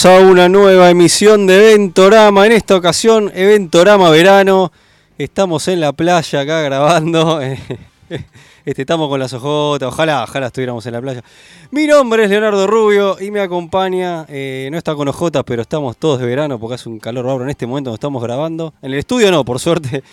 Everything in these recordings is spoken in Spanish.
Bienvenidos a una nueva emisión de Eventorama. En esta ocasión, Eventorama Verano. Estamos en la playa acá grabando. Este, estamos con las ojotas. Ojalá, ojalá estuviéramos en la playa. Mi nombre es Leonardo Rubio y me acompaña. eh, no está con ojotas, pero estamos todos de verano porque hace un calor bárbaro en este momento donde estamos grabando. En el estudio no, por suerte.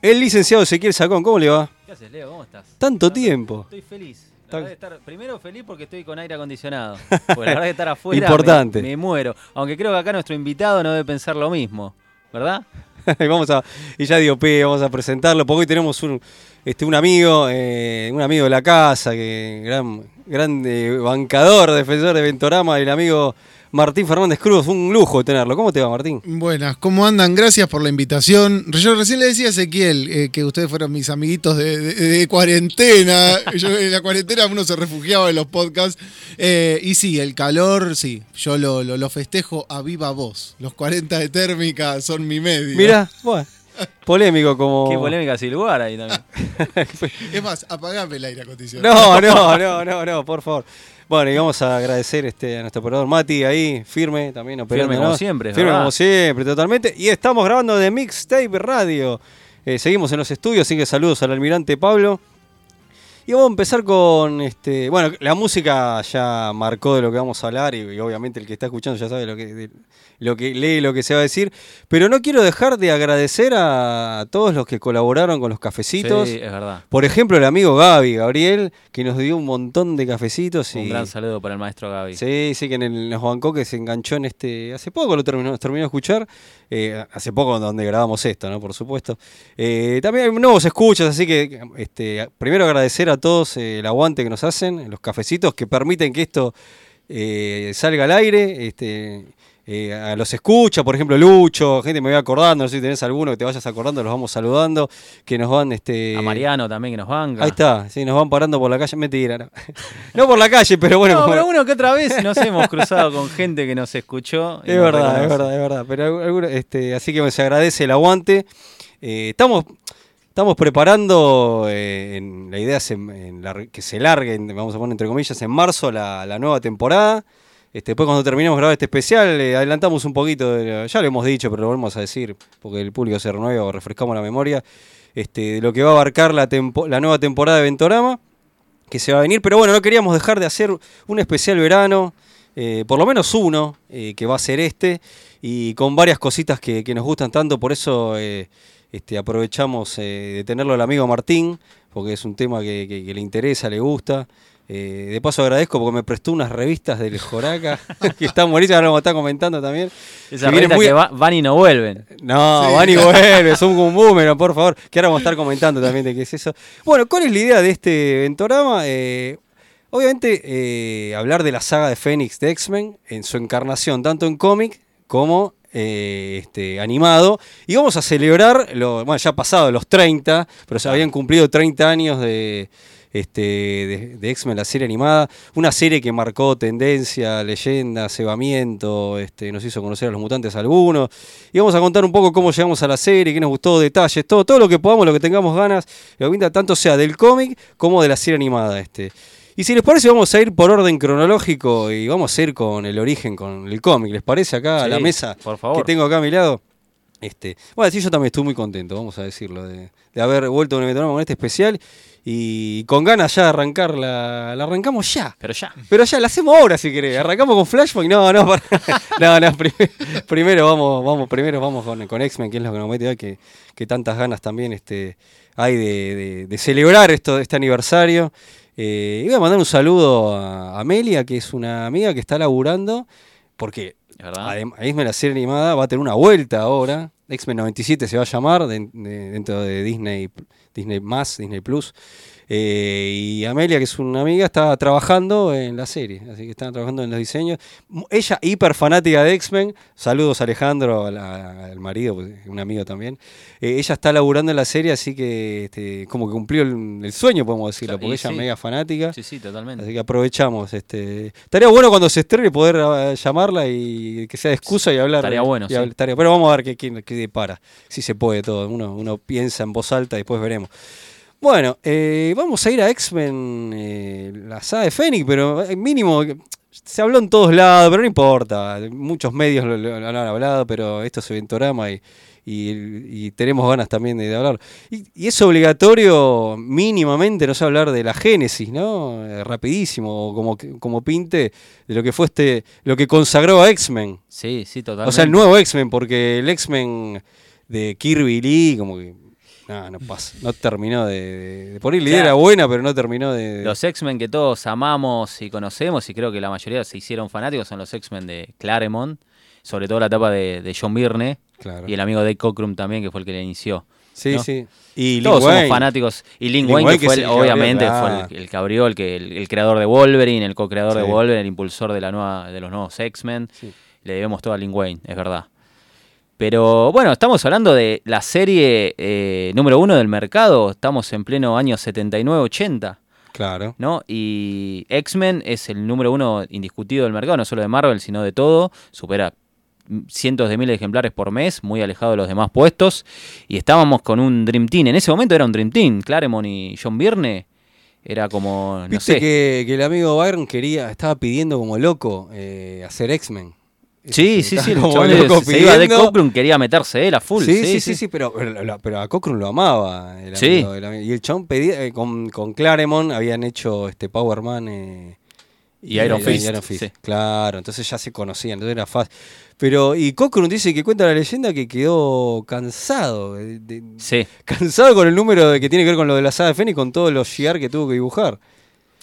El licenciado Ezequiel Sacón, ¿cómo le va? ¿Qué haces, Leo? ¿Cómo estás? Tanto tiempo. Estoy feliz. La Está- verdad que estar, primero feliz porque estoy con aire acondicionado. Porque la verdad que estar afuera Importante. Me, me muero. Aunque creo que acá nuestro invitado no debe pensar lo mismo, ¿verdad? y vamos a, y ya dio P, vamos a presentarlo, porque hoy tenemos un, este, un amigo, eh, un amigo de la casa, que gran, gran eh, bancador, defensor de Ventorama, el amigo Martín Fernández Cruz, un lujo tenerlo. ¿Cómo te va, Martín? Buenas, ¿cómo andan? Gracias por la invitación. Yo recién le decía a Ezequiel eh, que ustedes fueron mis amiguitos de, de- de cuarentena. Yo en la cuarentena uno se refugiaba en los podcasts. Eh, y sí, el calor, sí, yo lo, lo- lo festejo a viva voz. Los 40 de térmica son mi medio. Mirá, bueno, polémico como... Qué polémica sin lugar ahí también. Es más, apagame el aire acondicionado. No, no, no, no, no, por favor. Bueno, y vamos a agradecer este, a nuestro operador Mati ahí, firme también operando. Firme como siempre, Firme verdad. como siempre, totalmente. Y estamos grabando de Mixtape Radio. Eh, seguimos en los estudios, así que saludos al almirante Pablo. Y vamos a empezar con, este, bueno, la música ya marcó de lo que vamos a hablar y, y obviamente el que está escuchando ya sabe lo que, de- lo que lee, lo que se va a decir. Pero no quiero dejar de agradecer a todos los que colaboraron con los cafecitos. Sí, es verdad. Por ejemplo, el amigo Gaby, Gabriel, que nos dio un montón de cafecitos. Y, Un gran saludo para el maestro Gaby. Sí, sí, que en el, nos bancó, que se enganchó en este. Hace poco lo terminó, terminó de escuchar. Eh, hace poco donde grabamos esto, ¿no? Por supuesto. Eh, también hay nuevos escuchas, así que este, primero agradecer a todos eh, el aguante que nos hacen, los cafecitos que permiten que esto salga al aire. Este, eh, a los escucha, por ejemplo, Lucho, gente me voy acordando, no sé si tenés alguno que te vayas acordando, los vamos saludando, que nos van este A Mariano también que nos banca. Ahí está, sí, nos van parando por la calle, mentira, no. No por la calle, pero bueno, no, como- pero uno que otra vez nos hemos cruzado con gente que nos escuchó. es nos verdad, es verdad, es verdad. Pero alguno- este, así que se agradece el aguante. Eh, estamos, estamos preparando, eh, en- la idea es en- en lar- que se largue, vamos a poner entre comillas, en marzo la, la nueva temporada. Este, después cuando terminemos de grabar este especial, eh, adelantamos un poquito, de ya lo hemos dicho, pero lo volvemos a decir, porque el público se renueva o refrescamos la memoria, este, de lo que va a abarcar la, nueva temporada de Ventorama. que se va a venir, pero bueno, no queríamos dejar de hacer un especial verano, eh, por lo menos uno, eh, que va a ser este, y con varias cositas que, nos gustan tanto, por eso este, aprovechamos de tenerlo al amigo Martín, porque es un tema que le interesa, le gusta. Eh, de paso agradezco porque me prestó unas revistas del Joraca, que están buenísimas, ahora vamos a estar comentando también. Esas revistas muy- que va- van y no vuelven. no, Sí. van y vuelven, son un boomerang, por favor. Que ahora vamos a estar comentando también de qué es eso. Bueno, ¿cuál es la idea de este Ventorama? Eh, obviamente, eh, hablar de la saga de Fénix de X-Men en su encarnación, tanto en cómic como eh, este, animado. Y vamos a celebrar, lo, bueno, ya ha pasado los 30, pero se habían cumplido 30 años de, este, de, de X-Men, la serie animada. Una serie que marcó tendencia, leyenda, cebamiento, este, nos hizo conocer a los mutantes algunos. Y vamos a contar un poco cómo llegamos a la serie, qué nos gustó, detalles, todo, todo lo que podamos, lo que tengamos ganas, lo que tanto sea del cómic como de la serie animada. Este. Y si les parece, vamos a ir por orden cronológico y vamos a ir con el origen, con el cómic. ¿Les parece acá a la mesa por favor. que tengo acá a mi lado? Este, bueno, sí, yo también estuve muy contento, vamos a decirlo, de, de haber vuelto a un con este especial y con ganas ya de arrancar, la, la arrancamos ya. Pero ya. Pero ya la hacemos ahora si querés. Arrancamos con Flashpoint. No, no, para- no, no, prim- primero vamos, vamos, primero vamos con, con X-Men, que es lo que nos mete hoy, que, que tantas ganas también este, hay de, de- de celebrar esto, este aniversario. Eh, y voy a mandar un saludo a Amelia, que es una amiga que está laburando, porque ¿Es verdad? Adem- X-Men, la serie animada, va a tener una vuelta ahora. X-Men 97 se va a llamar de- de- dentro de Disney, Disney más, Disney Plus. Eh, y Amelia, que es una amiga, está trabajando en la serie, así que está trabajando en los diseños. Ella, hiper fanática de X-Men, saludos a Alejandro, al, al marido, pues, un amigo también. Eh, ella está laburando en la serie, así que este, como que cumplió el, el sueño, podemos decirlo, porque y ella es mega fanática. Sí, sí, totalmente. Así que aprovechamos. Este, estaría bueno cuando se estrene poder eh, llamarla y que sea de excusa y hablar. Estaría bueno, y sí. estaría- pero vamos a ver qué, qué, qué depara. Si se puede todo. Uno, uno piensa en voz alta y después veremos. Bueno, eh, vamos a ir a X-Men, eh, la saga de Fénix, pero eh, mínimo. Se habló en todos lados, pero no importa. Muchos medios lo, lo- lo han hablado, pero esto es Eventorama y, y, y tenemos ganas también de, de hablar. Y, y es obligatorio, mínimamente, no sé, hablar de la génesis, ¿no? Eh, rapidísimo, como, como pinte de lo que fue este, lo que consagró a X-Men. Sí, sí, totalmente. O sea, el nuevo X-Men, porque el X-Men de Kirby Lee, como que. No, no pasa. No terminó de. de, la idea era buena, pero no terminó de. Los X-Men que todos amamos y conocemos, y creo que la mayoría se hicieron fanáticos, son los X-Men de Claremont, sobre todo la etapa de, de John Byrne Claro. y el amigo Dave Cockrum también, que fue el que le inició. Sí, ¿no? sí. Y Todos somos Wayne. fanáticos. Y Lin Lin Wayne, que que fue, el- obviamente, fue el, abrió, el, que, el, el creador de Wolverine, el co-creador de. Wolverine, el impulsor de, la nueva, de los nuevos X-Men. Sí. Le debemos todo a Lin Wayne, es verdad. Pero bueno, estamos hablando de la serie eh, número uno del mercado. Estamos en pleno año 79-80. Claro. ¿no? Y X-Men es el número uno indiscutido del mercado, no solo de Marvel, sino de todo. Supera cientos de miles de ejemplares por mes, muy alejado de los demás puestos. Y estábamos con un Dream Team. En ese momento era un Dream Team. Claremont y John Byrne era como, no Viste sé. que, que el amigo Byron quería, estaba pidiendo como loco eh, hacer X-Men. Sí, sí, sí, el Como chabón loco se iba de. Cockrum, quería meterse él a full. Sí, sí, sí, sí, pero, pero, pero a Cochran lo amaba. El Sí. el. Y el chabón pedía, eh, con, con Claremont habían hecho este Power Man eh, Y Iron Fist, sí. Claro, entonces ya se conocían, entonces era fácil. Pero, y Cochran dice que cuenta la leyenda que quedó cansado. de- de- Sí. cansado con el número de que tiene que ver con lo de la saga de Fénix, con todos los GR que tuvo que dibujar.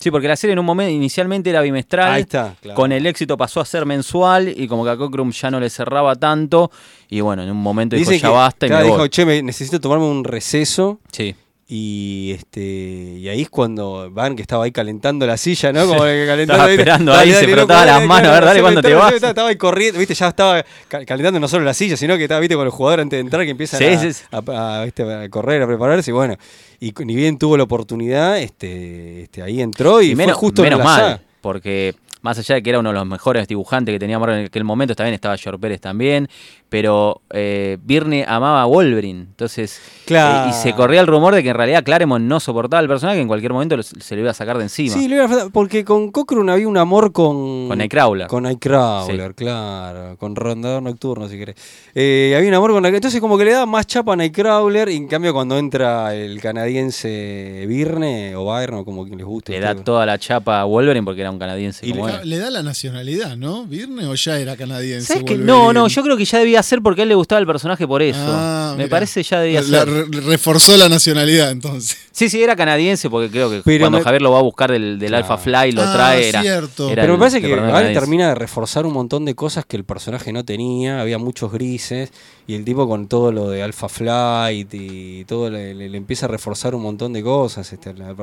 Sí, porque la serie en un momento inicialmente era bimestral. Ahí está, claro. Con el éxito pasó a ser mensual y como que a Cockrum ya no le cerraba tanto. Y bueno, en un momento dijo Dice ya que basta y claro, me dijo, voy. che, me- necesito tomarme un receso. Sí. Y este y ahí es cuando Van, que estaba ahí calentando la silla, ¿no? Como que calentando Estaba ahí, esperando ahí, se frotaba las manos, a ver, dale, ¿cuándo te vas? Estaba, ahí corriendo, viste, ya estaba ca- calentando no solo la silla, sino que estaba, viste, con los jugadores antes de entrar que empiezan Sí, a, sí, sí. a- a, viste, a correr, a prepararse, y bueno. Y ni bien tuvo la oportunidad, este, este ahí entró y, Y fue menos, justo menos en la mal, saga. porque más allá de que era uno de los mejores dibujantes que tenía Marvel en aquel momento, también estaba George Pérez también, pero eh, Birne amaba a Wolverine, entonces, Claro. eh, y se corría el rumor de que en realidad Claremont no soportaba al personaje, que en cualquier momento lo- se lo iba a sacar de encima. Sí, lo iba a- porque con Cochran había un amor con. Con Nightcrawler. Con Nightcrawler, claro. Con Rondador Nocturno, si querés. Eh, había un amor con Nightcrawler. Entonces, como que le daba más chapa a Nightcrawler. Y en cambio, cuando entra el canadiense Birne o Byrne, o como quien les guste. Le a da toda la chapa a Wolverine porque era un canadiense Y como Le, él. le da la nacionalidad, ¿no? ¿Virne o ya era canadiense? No, no, yo creo que ya debía ser porque a él le gustaba el personaje por eso. Ah, Me mirá. parece ya debía La- ser. re- reforzó la nacionalidad entonces. Sí, sí, era canadiense porque creo que Pero cuando me- Javier lo va a buscar del, del Claro. Alpha Fly lo Ah, trae. Era, cierto. era Pero me el parece que termina de reforzar un montón de cosas que el personaje no tenía. Había muchos grises. Y el tipo con todo lo de Alpha Flight y todo le, le- le empieza a reforzar un montón de cosas. Este, la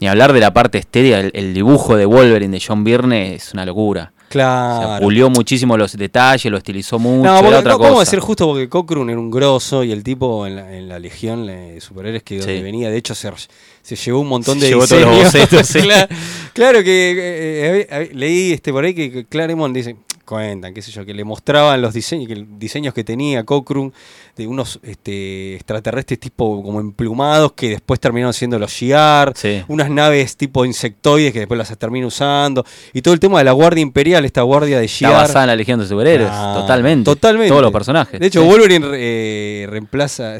Ni hablar de la parte estética, el, el dibujo de Wolverine de John Byrne es una locura. O sea, Claro. pulió muchísimo los detalles, lo estilizó mucho, No, era otra no, ¿cómo cosa. decir justo porque Cochran era un grosso y el tipo en la, en la legión de superhéroes que donde Sí. venía, de hecho se, se llevó un montón Se de llevó todos los bocetos, sí. claro, claro que eh, eh, eh, leí este por ahí que que Claremont dice, cuentan, qué sé yo, que le mostraban los diseños, que diseños que tenía Cochrane de unos este, extraterrestres tipo como emplumados que después terminaron siendo los Shiar, unas naves tipo insectoides que después las termina usando, y todo el tema de la Guardia Imperial, esta guardia de Shiar. Está basada en la Legión de Superhéroes, totalmente. Totalmente. Todos los personajes. De hecho, Wolverine eh, reemplaza,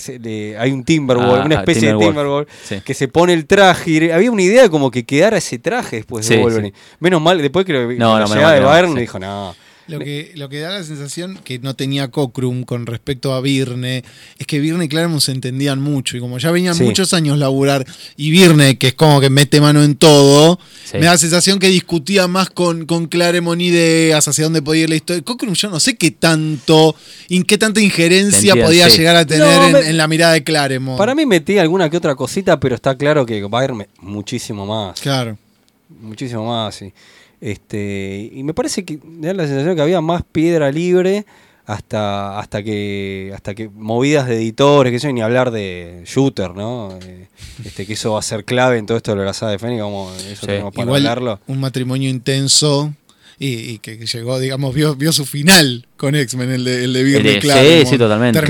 hay un Timberwolf, ah, una especie de Timberwolf, que se pone el traje, y había una idea como que quedara ese traje después de Wolverine. Menos mal, después que lo, no, no, de dijo, no lo que, lo que da la sensación que no tenía Cockrum con respecto a Virne es que Virne y Claremont se entendían mucho. Y como ya venían muchos años laburar, y Virne, que es como que mete mano en todo, me da la sensación que discutía más con, con Claremont ideas hacia dónde podía ir la historia. Cockrum, yo no sé qué tanto, qué tanta injerencia podía llegar a tener en, la mirada de Claremont. Para mí metí alguna que otra cosita, pero está claro que Bayern muchísimo más. Claro. Muchísimo más, sí. Este, y me parece que me da la sensación que había más piedra libre hasta, hasta que hasta que movidas de editores, que eso, ni hablar de shooter, ¿no? Eh, este, que eso va a ser clave en todo esto de la saga de Fénix, como eso tenemos para hablarlo. Un matrimonio intenso y, que llegó, digamos, vio, vio su final con X-Men, el de, el de claro. Sí, sí, totalmente.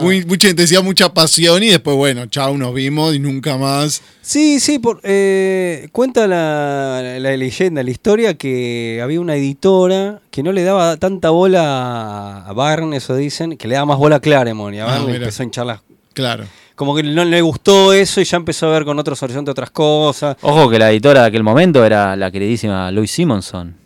muy, mucha intensidad, mucha pasión y después, bueno, chao, nos vimos y nunca más. Sí, sí, por, eh, cuenta la, la, leyenda, la historia que había una editora que no le daba tanta bola a Barnes, eso dicen, que le daba más bola a Claremont y a ah, empezó a hincharlas. Claro como que no le gustó eso y ya empezó a ver con otros horizontes otras cosas. Ojo que la editora de aquel momento era la queridísima Louise Simonson.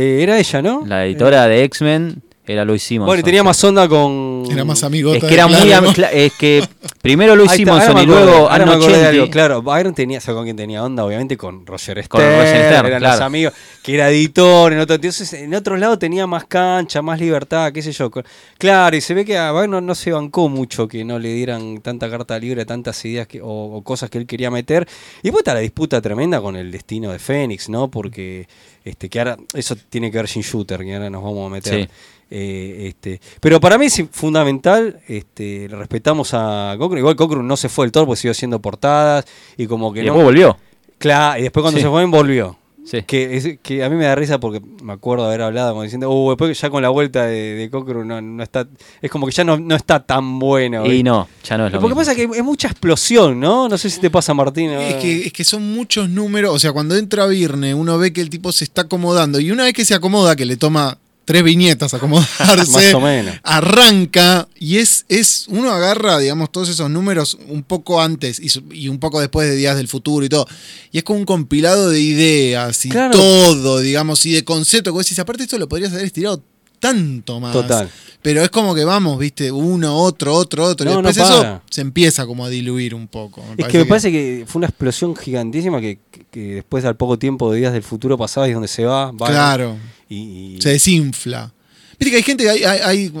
Eh, era ella, ¿no? La editora de X-Men era Louis Simonson. Bueno, y tenía más onda con. Era más amigota. Es que era muy. Es que primero Louis Simonson y luego de algo. Claro, Byron tenía. ¿Sabes con quién tenía onda? Obviamente con Roger Stern. Con Roger Stern. Eran los amigos. Que era editor. En otro, entonces, en otros lados tenía más cancha, más libertad, qué sé yo. Claro, y se ve que a Byron no se bancó mucho que no le dieran tanta carta libre, tantas ideas que, o, cosas que él quería meter. Y después está la disputa tremenda con el destino de Fénix, ¿no? Porque este, que ahora. Eso tiene que ver sin shooter, que ahora nos vamos a meter. Sí. Eh, este, pero para mí es fundamental, este, respetamos a Cochran. Igual Cochran no se fue del todo porque siguió haciendo portadas y como que y no. Después volvió. Claro, y después cuando se fue volvió. Que, que a mí me da risa porque me acuerdo haber hablado como diciendo, uh, después ya con la vuelta de, de no, no, está, es como que ya no, no está tan bueno. Y no, ya no es lo Porque pasa que es mucha explosión, ¿no? No sé si te pasa, Martín. Es que, es que son muchos números, o sea, cuando entra Virne, uno ve que el tipo se está acomodando y una vez que se acomoda, que le toma tres viñetas acomodarse. Más o menos. Arranca y es, es, uno agarra, digamos, todos esos números un poco antes y, un poco después de Días del Futuro y todo. Y es como un compilado de ideas y todo, digamos, y de conceptos. Como decís, aparte esto lo podrías haber estirado tanto más. Total. Pero es como que vamos, viste, uno, otro, otro, otro. y después eso se empieza como a diluir un poco. es que me parece que fue una explosión gigantísima que, después al poco tiempo de Días del Futuro pasaba y es donde se va. claro se desinfla. Viste que hay gente que hay,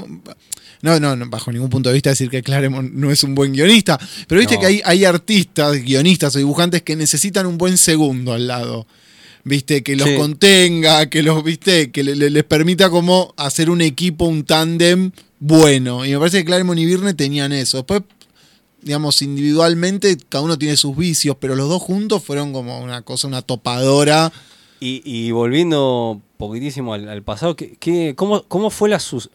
no, no, bajo ningún punto de vista decir que Claremont no es un buen guionista, pero viste que hay, hay artistas, guionistas o dibujantes que necesitan un buen segundo al lado. ¿Viste? Que los contenga, que los, ¿viste? Que les permita como hacer un equipo, un tándem bueno. Y me parece que Claremont y Virne tenían eso. Después, digamos, individualmente, cada uno tiene sus vicios, pero los dos juntos fueron como una cosa, una topadora. y volviendo poquitísimo al, pasado, ¿qué, cómo, ¿cómo fue los,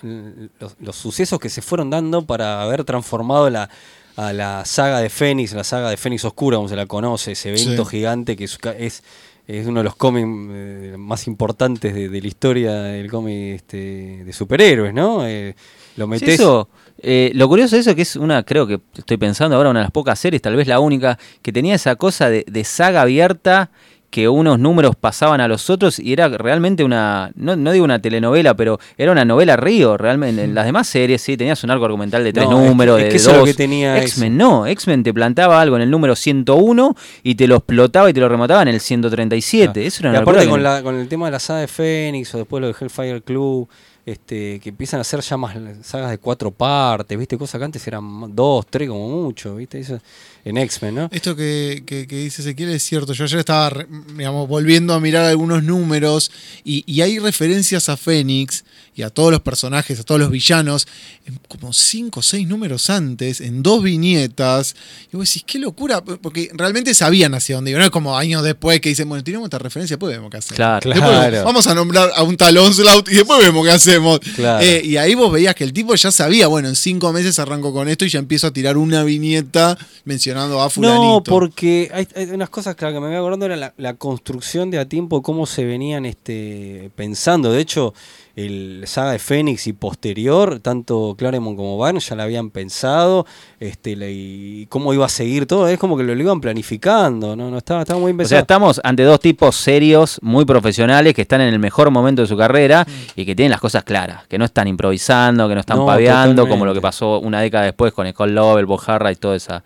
sucesos que se fueron dando para haber transformado la, a la saga de Fénix, la saga de Fénix Oscura, como se la conoce, ese evento gigante que es, es, uno de los cómics eh, más importantes de, la historia del cómic este, de superhéroes, ¿no? Eh, lo metes... eso, eh, lo curioso de eso es que es una, creo que estoy pensando ahora, una de las pocas series, tal vez la única, que tenía esa cosa de, de saga abierta que unos números pasaban a los otros y era realmente una, no, digo una telenovela, pero era una novela río, realmente. En las demás series sí tenías un arco argumental de tres números, de dos. que tenía X-Men no, X-Men te plantaba algo en el número 101 y te lo explotaba y te lo remataba en el 137. Eso era y aparte con, la, con el tema de la saga de Fénix o después lo de Hellfire Club, este, que empiezan a hacer ya más sagas de cuatro partes, ¿viste? Cosas que antes eran dos, tres como mucho, ¿viste? Eso en X-Men, ¿no? Esto que, que, que dice Ezequiel es cierto. Yo ayer estaba, digamos, volviendo a mirar algunos números y, y hay referencias a Fénix y a todos los personajes, a todos los villanos, en como cinco o seis números antes, en dos viñetas. Y vos decís, qué locura, porque realmente sabían hacia dónde iban. No es como años después que dicen, bueno, tenemos esta referencia, después vemos qué hacemos. Claro. Después Claro. vamos a nombrar a un tal Onslaught y después vemos qué hacemos. Claro. Eh, y ahí vos veías que el tipo ya sabía, bueno, en cinco meses arranco con esto y ya empiezo a tirar una viñeta mencionando a fulanito. No, porque hay, hay unas cosas claro, que me voy acordando era la, la construcción de a tiempo, cómo se venían este, pensando. De hecho, el saga de Fénix y posterior, tanto Claremont como Van ya la habían pensado, este, la- y cómo iba a seguir todo. Es como que lo, lo iban planificando, ¿no? no estaba, estaba muy bien O sea, pensado. estamos ante dos tipos serios, muy profesionales, que están en el mejor momento de su carrera y que tienen las cosas claras, que no están improvisando, que no están No, paveando, como lo que pasó una década después con Scott Lobel, Bojarra y toda esa,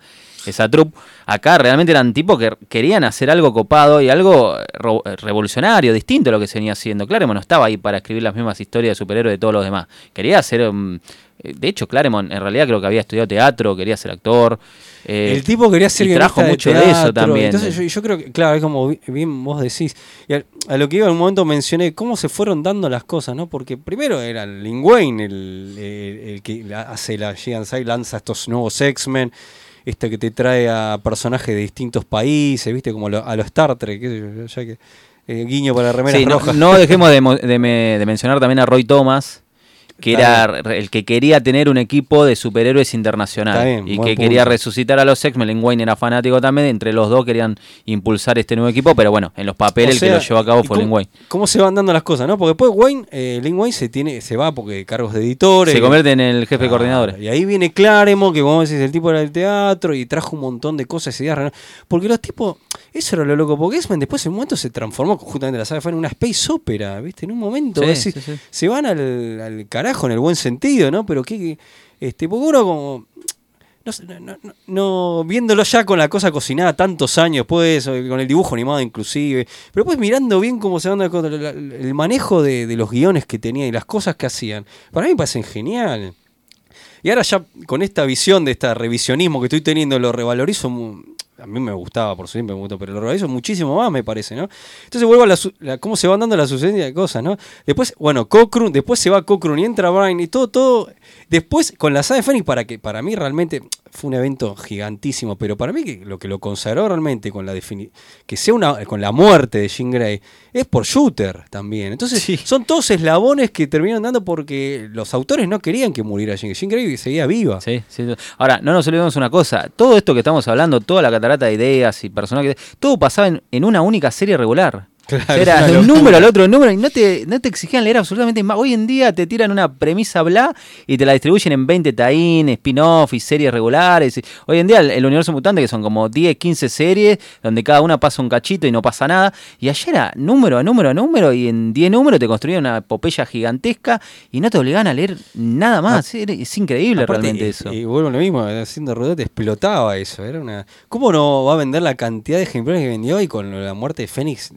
esa troupe. Acá realmente eran tipos que querían hacer algo copado y algo ro- revolucionario, distinto a lo que se venía haciendo. Claremont no estaba ahí para escribir las mismas historias de superhéroes de todos los demás. Quería hacer... mm, eh, de hecho, Claremont en realidad creo que había estudiado teatro, quería ser actor. eh, el tipo quería ser y trajo mucho de eso también. Entonces yo, yo creo que, claro, es como bi- bien vos decís. Y a, a lo que iba en un momento mencioné cómo se fueron dando las cosas, ¿no? Porque primero era Lin Wayne el, el- el que hace la Giant lanza estos nuevos X-Men. Este que te trae a personajes de distintos países, ¿viste? Como lo- a los Star Trek, qué sé yo, ya que eh, guiño para remeras Sí, no, rojas. no dejemos de mencionar también a Roy Thomas, que Está era el que quería tener un equipo de superhéroes internacional bien, y que punto. quería resucitar a los X-Men. Lin Wayne era fanático también, entre los dos querían impulsar este nuevo equipo, pero bueno, en los papeles O el que lo llevó a cabo ¿y fue cómo- Lin Wayne. ¿Cómo se van dando las cosas, no? Porque después Wayne, eh, Lin Wayne se tiene, se va porque cargos de editores. Se convierte en el jefe de Claro, coordinadores. Y ahí viene Claremont, que como decís, el tipo era del teatro y trajo un montón de cosas, ideas. Porque los tipos, eso era lo loco, porque X-Men después en un momento se transformó, justamente la saga fue en una space opera, ¿viste? En un momento, Sí, vos decís, sí, sí. se van al, al carajo en el buen sentido, ¿no? Pero que, este, porque uno como... No, no, no- viéndolo ya con la cosa cocinada tantos años o con el dibujo animado inclusive, pero pues mirando bien cómo se la- el manejo de, los guiones que tenía y las cosas que hacían, para mí me parecen genial. Y ahora ya con esta visión de este revisionismo que estoy teniendo, lo revalorizo. mu- A mí me gustaba, por siempre me gustó, pero lo revalorizo muchísimo más, me parece, ¿no? Entonces vuelvo a la, la- cómo se van dando la sucedencia de cosas, ¿no? Después, bueno, Cochrane, después se va Cochrane y entra Brian y todo, todo. Después, con la saga de para que para mí realmente fue un evento gigantísimo, pero para mí que lo que lo consagró realmente con la que sea una con la muerte de Jean Grey es por Shooter también. Entonces, son todos eslabones que terminan dando porque los autores no querían que muriera Jean Grey. Jean Grey seguía viva. Sí, sí. Ahora, no nos olvidemos una cosa. Todo esto que estamos hablando, toda la catarata de ideas y personajes, todo pasaba en, en una única serie regular. Claro, era de un locura. número al otro número y no te, no te exigían leer absolutamente más. Hoy en día te tiran una premisa bla y te la distribuyen en 20 taín, spin-off y series regulares. Hoy en día el, el universo mutante, que son como 10, 15 series, donde cada una pasa un cachito y no pasa nada. Y ayer era número a número a número y en 10 números te construían una epopeya gigantesca y no te obligaban a leer nada más. Era- es increíble realmente y- eso. Y vuelvo lo mismo, haciendo Rodete explotaba eso. Era una. ¿Cómo no va a vender la cantidad de ejemplares que vendió y con la muerte de Fénix?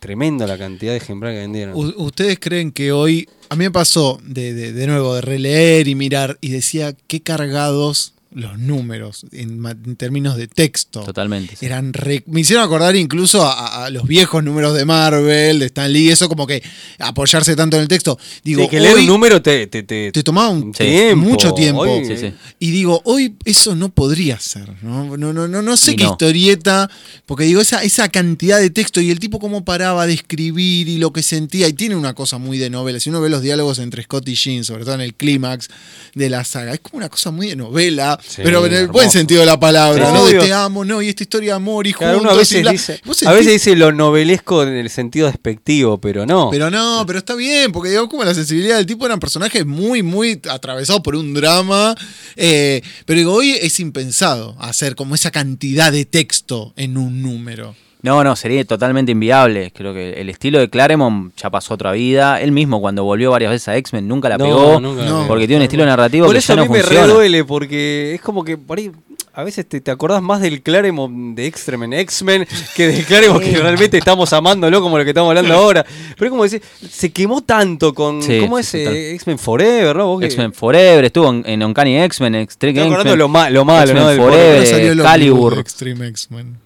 Tremendo la cantidad de ejemplares que vendieron. ¿Ustedes creen que hoy, a mí me pasó de, de- de nuevo de releer y mirar y decía qué cargados los números en, términos de texto? Totalmente. sí. Eran re- me hicieron acordar incluso a, los viejos números de Marvel, de Stan Lee, eso como que apoyarse tanto en el texto. Digo, Sí, que leer hoy un número te, te, te- te tomaba un tiempo. mucho tiempo. Hoy- Sí, sí. Y digo, hoy eso no podría ser, ¿no? No, no, no, no sé Y qué no. historieta, porque digo, esa, esa cantidad de texto y el tipo cómo paraba de escribir y lo que sentía, y tiene una cosa muy de novela. Si uno ve los diálogos entre Scott y Jean, sobre todo en el clímax de la saga, es como una cosa muy de novela, Sí, pero en el hermoso. buen sentido de la palabra, Sí, ¿no? De te amo, no, y esta historia de amor y Claro, juntos. a y veces, dice, Vos a veces sentís- dice lo novelesco en el sentido despectivo, pero no. pero no, pero está bien, porque digo, como la sensibilidad del tipo eran personajes muy, muy atravesados por un drama. eh, pero digo, hoy es impensado hacer como esa cantidad de texto en un número. No, no, sería totalmente inviable. Creo que el estilo de Claremont ya pasó otra vida. Él mismo, cuando volvió varias veces a X-Men, nunca la No, pegó. nunca la No. pegó. porque tiene un estilo narrativo Por que eso ya a mí no me funciona. reduele, porque es como que por ahí a veces te, te acordás más del Claremont de X-Men, X-Men que del Claremont que realmente estamos amándolo como lo que estamos hablando ahora. Pero es como decir, se quemó tanto con. Sí, ¿Cómo es eh. X-Men Forever, no? X-Men Forever, estuvo en, en Uncanny X-Men, Extreme Estoy acordando X-Men. lo, ma- lo malo, ¿no? Del Forever. De Extreme X-Men.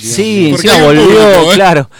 Sí, encima volvió, público, ¿eh? claro.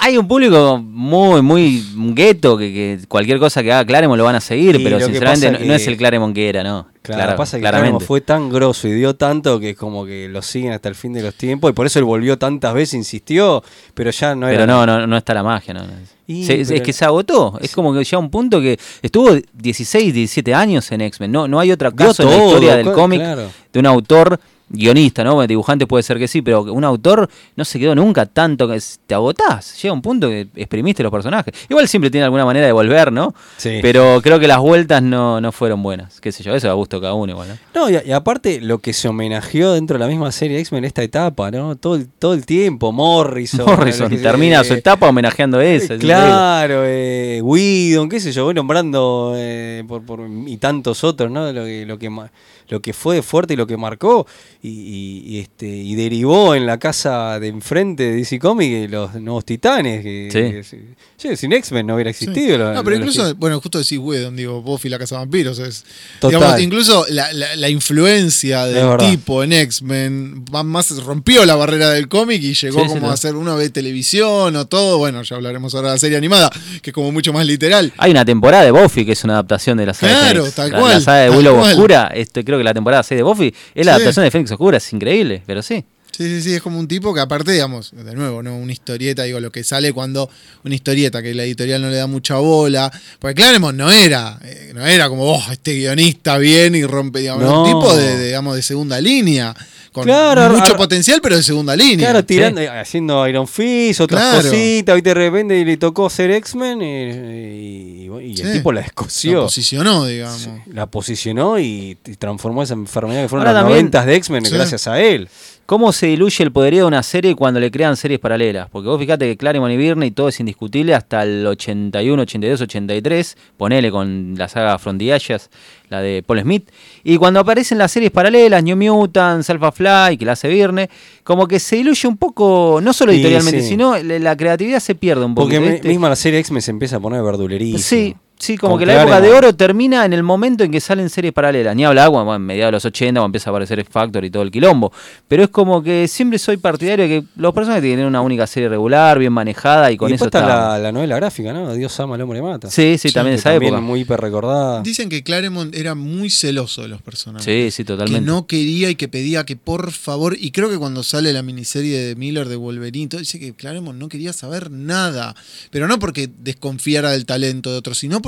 Hay un público muy, muy gueto que, que cualquier cosa que haga Claremont lo van a seguir, Y pero sinceramente no, es el Claremont que era, ¿no? Claro, Clara- pasa que claramente. Claremont fue tan grosso y dio tanto que como que lo siguen hasta el fin de los tiempos y por eso él volvió tantas veces, insistió, pero ya no era. Pero no, no, no está la magia, ¿no? Y, Se- es que se agotó. Es como que llega un punto que estuvo 16, 17 años en X-Men. No, no hay Dio caso en la historia del cómic claro. de un autor guionista, ¿no? Dibujante puede ser que sí, pero un autor no se quedó nunca tanto que te agotás. Llega un punto que exprimiste los personajes. Igual siempre tiene alguna manera de volver, ¿no? Sí. Pero creo que las vueltas no, no fueron buenas. Qué sé yo, eso a gusto cada uno igual, ¿no? No, y, y aparte lo que se homenajeó dentro de la misma serie X-Men esta etapa, ¿no? Todo el, todo el tiempo, Morrison. Morrison que termina su eh, etapa homenajeando eso. es Claro, eh, Whedon, qué sé yo, voy nombrando eh, por, por- y tantos otros, ¿no? Lo que, lo que ma- lo que fue fuerte y lo que marcó y, y- y, este y derivó en la casa de enfrente de DC Comics los nuevos titanes que, Sí. que si- sí, sin X-Men no hubiera Sí. existido. lo- No, pero incluso, bueno, justo decís Whedon, digo, Buffy la Casa de Vampiros. Es, Total. digamos, incluso la, la- la influencia del tipo en X-Men va más rompió la barrera del cómic y llegó Sí, sí, como no. a ser uno de televisión o todo. Bueno, ya hablaremos ahora de la serie animada, que es como mucho más literal. Hay una temporada de Buffy que es una adaptación de la saga de Claro, Fénix. tal la, cual, La saga de Willow. Oscura, este, creo que la temporada 6 de Buffy es la Sí. adaptación de Fénix Oscura, es increíble, pero sí. Sí, sí, sí, es como un tipo que aparte, digamos, de nuevo, ¿no? Una historieta, digo, lo que sale cuando una historieta que la editorial no le da mucha bola. Porque Claremont no era, eh, no era como, oh, este guionista bien y rompe, digamos, No. un tipo de, de, digamos, de segunda línea. Con Claro, mucho potencial, pero de segunda línea. Claro, tirando, eh, haciendo Iron Fist, otras Claro. cositas, y de repente le tocó ser X-Men eh, y, y el Sí. tipo la escoció. posicionó, digamos. Sí, La posicionó y, y transformó esa enfermedad que fueron Ahora las también- noventas de X-Men Sí. gracias a él. ¿Cómo se diluye el poderío de una serie cuando le crean series paralelas? Porque vos fíjate que Claremont y Byrne y todo es indiscutible hasta el 81, 82, 83. Ponele con la saga From the Ashes, la de Paul Smith. Y cuando aparecen las series paralelas, New Mutants, Alpha Fly, que la hace Byrne, como que se diluye un poco, no solo editorialmente, sí. sino la, creatividad se pierde un poco. Porque misma la serie X-Men se empieza a poner verdulería. Sí, sí, como Con que la época de Claremont. oro termina en el momento en que salen series paralelas. Ni habla agua, bueno, en mediados de los 80 cuando empieza a aparecer X Factor y todo el quilombo. Pero es como que siempre soy partidario de que los personajes tienen que una única serie regular, bien manejada y con y eso está está. la, la novela gráfica, ¿no? Dios ama al hombre mata. Sí, sí, también de Que esa también época. muy hiper recordada. Dicen que Claremont era muy celoso de los personajes. Sí, sí, que totalmente. no quería y que pedía que por favor, y creo que cuando sale la miniserie de Miller de Wolverine, todo, dice que Claremont no quería saber nada, pero no porque desconfiara del talento de otros, sino porque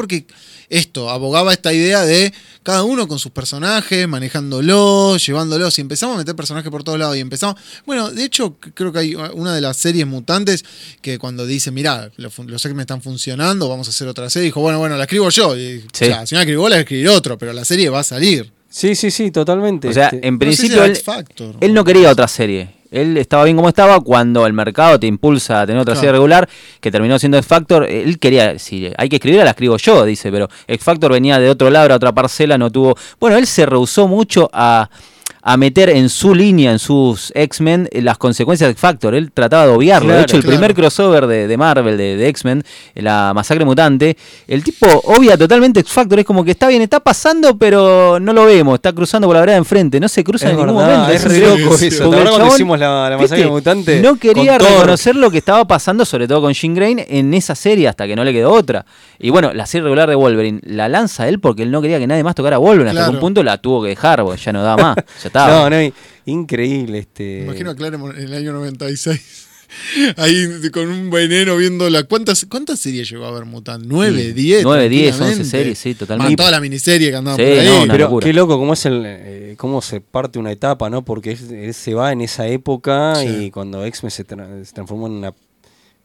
esto, abogaba esta idea de cada uno con sus personajes, manejándolos, llevándolos, y empezamos a meter personajes por todos lados, y empezamos, bueno, de hecho, creo que hay una de las series mutantes que cuando dice, mirá, los, los X-Men están funcionando, vamos a hacer otra serie, dijo, bueno, bueno, la escribo yo, y, Sí. o sea, si no la escribo, la escribir otro, pero la serie va a salir. Sí, sí, sí, totalmente. O sea, Este, en No sé si principio él, él no quería otra serie. Él estaba bien como estaba cuando el mercado te impulsa a tener otra Claro. serie regular, que terminó siendo X Factor. Él quería, si hay que escribirla, la escribo yo, dice, pero X Factor venía de otro lado, era otra parcela, no tuvo. Bueno, él se rehusó mucho a, a meter en su línea, en sus X-Men, eh, las consecuencias de X Factor. Él trataba de obviarlo. de hecho, el claro. primer crossover de, de Marvel, de, de X-Men, eh, la masacre mutante, el tipo obvia totalmente X Factor. Es como que está bien, está pasando, pero no lo vemos. Está cruzando por la vereda de enfrente. No se cruza es en ningún momento. es Es re loco eso. Porque ¿Te el acordás cuando chabón, hicimos la, la masacre ¿viste? mutante? No quería reconocer lo que estaba pasando, sobre todo con Jean Grey, en esa serie hasta que no le quedó otra. Y bueno, la serie regular de Wolverine la lanza él porque él no quería que nadie más tocara a Wolverine. Hasta que un punto la tuvo que dejar, porque ya no daba más. Ya estaba. No, no, increíble. Este... Imagino a Claremont en el año 96. Ahí con un veneno viendo la. ¿Cuántas, cuántas series llegó a ver Mutant? ¿Nueve? Sí, ¿Diez? nueve, diez, tranquilamente. once series, sí, Más totalmente. toda la miniserie que andaba Sí, por ahí. no, una Pero locura. qué loco cómo es el eh, cómo se parte una etapa, ¿no? Porque él, él se va en esa época Sí. y cuando X-Men se, tra- se transformó en una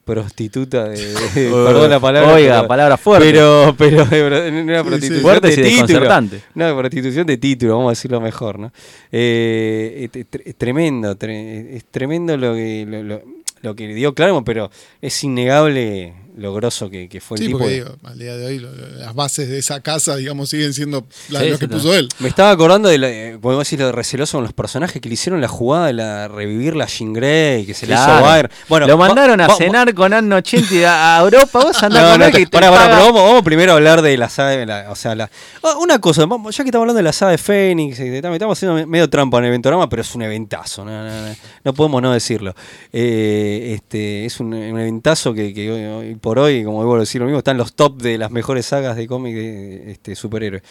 prostituta de, de- perdón la palabra. Oiga, pero- palabra fuerte. Pero, pero de verdad, no era Sí, prostitución de y título. No, prostitución de título, vamos a decirlo mejor, ¿no? Eh, es, es- es tremendo, tre- es tremendo lo que lo, lo- lo que dio Claremont, pero es innegable lo grosso que, que fue el Sí, tipo. porque de- digo, al día de hoy lo- lo- las bases de esa casa, digamos, siguen siendo la- Sí, lo que puso él. Me estaba acordando de, la, eh, podemos decir, lo de receloso con los personajes que le hicieron la jugada de la revivir la Jean Grey, que se le hizo Claro. Bayern. Bueno, lo va- mandaron a va- cenar con Anno 80 a, Europa. Vos andás No, con no, él que te- pará, paga- pero vamos, vamos primero a hablar de la saga, de la- o sea, la, Ah, una cosa, ya que estamos hablando de la saga de Fénix, eh, estamos haciendo medio trampa en el eventorama, pero es un eventazo, no, no, no, no podemos no decirlo. Eh, este, es un, un eventazo que, que por hoy, como a decir lo mismo, están los top de las mejores sagas de cómic de este, superhéroes.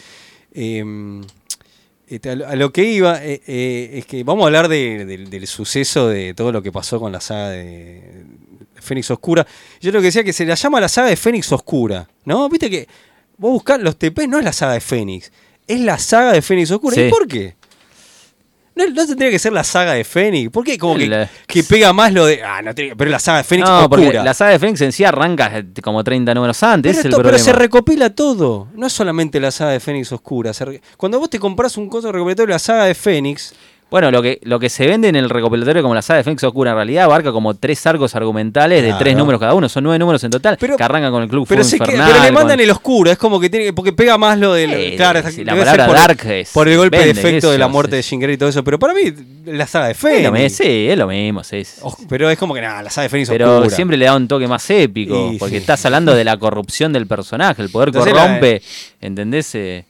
Eh, este, a lo- que iba eh, eh, es que vamos a hablar de- del- del suceso de todo lo que pasó con la saga de Fénix Oscura. Yo lo que decía que se la llama la saga de Fénix Oscura, ¿no? Viste que vos buscás los TP, no es la saga de Fénix, es la saga de Fénix Oscura. Sí. ¿Y por qué? No, no tendría que ser la saga de Fénix. ¿Por qué? Como que, La- que pega más lo de. Ah, no tiene pero la saga de Fénix No, porque Oscura. la saga de Fénix en sí arranca eh, como 30 números antes. Pero, ese es el esto- pero problema. se recopila todo. No es solamente la saga de Fénix Oscura. re- Cuando vos te compras un coso recopilatorio de la saga de Fénix, Bueno, lo que, lo que se vende en el recopilatorio como la saga de Fénix Oscura en realidad abarca como tres arcos argumentales de Claro. tres números cada uno. Son nueve números en total Pero- que arrancan con el Club pero, que- pero le mandan con- el oscuro. Es como que tiene que- porque pega más lo del. Claro, sí, la palabra por, dark es- por el golpe vende, de efecto de la muerte de Grey y todo eso. Pero para mí, la saga de Fénix. sí, es lo mismo, sí, sí. Oh, pero es como que nada, la saga de Fénix Pero Oscura. siempre le da un toque más épico, porque estás hablando de la corrupción del personaje, el poder Entonces la- corrompe, ¿entendés? Eh,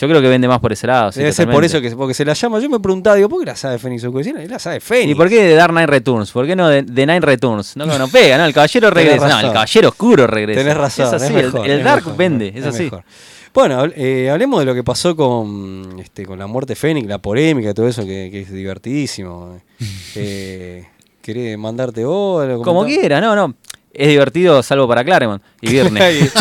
yo creo que vende más por ese lado. sí, Debe ser por eso que porque se la llama. Yo me preguntaba, digo, ¿por qué la saga de Fénix Es la saga de Fénix. ¿Y por qué de Dark Knight Returns? ¿Por qué no de, de Nine Returns? No, no pega, ¿no? El caballero regresa. No, el caballero oscuro regresa. Tenés razón. Es así, es mejor, el, es Dark mejor, vende, es, así. mejor. Bueno, eh, hablemos de lo que pasó con, este, con la muerte de Fénix, la polémica y todo eso, que, que es divertidísimo. eh, ¿Querés mandarte vos? algo? Como quiera, no, no. Es divertido salvo para Claremont y Viernes.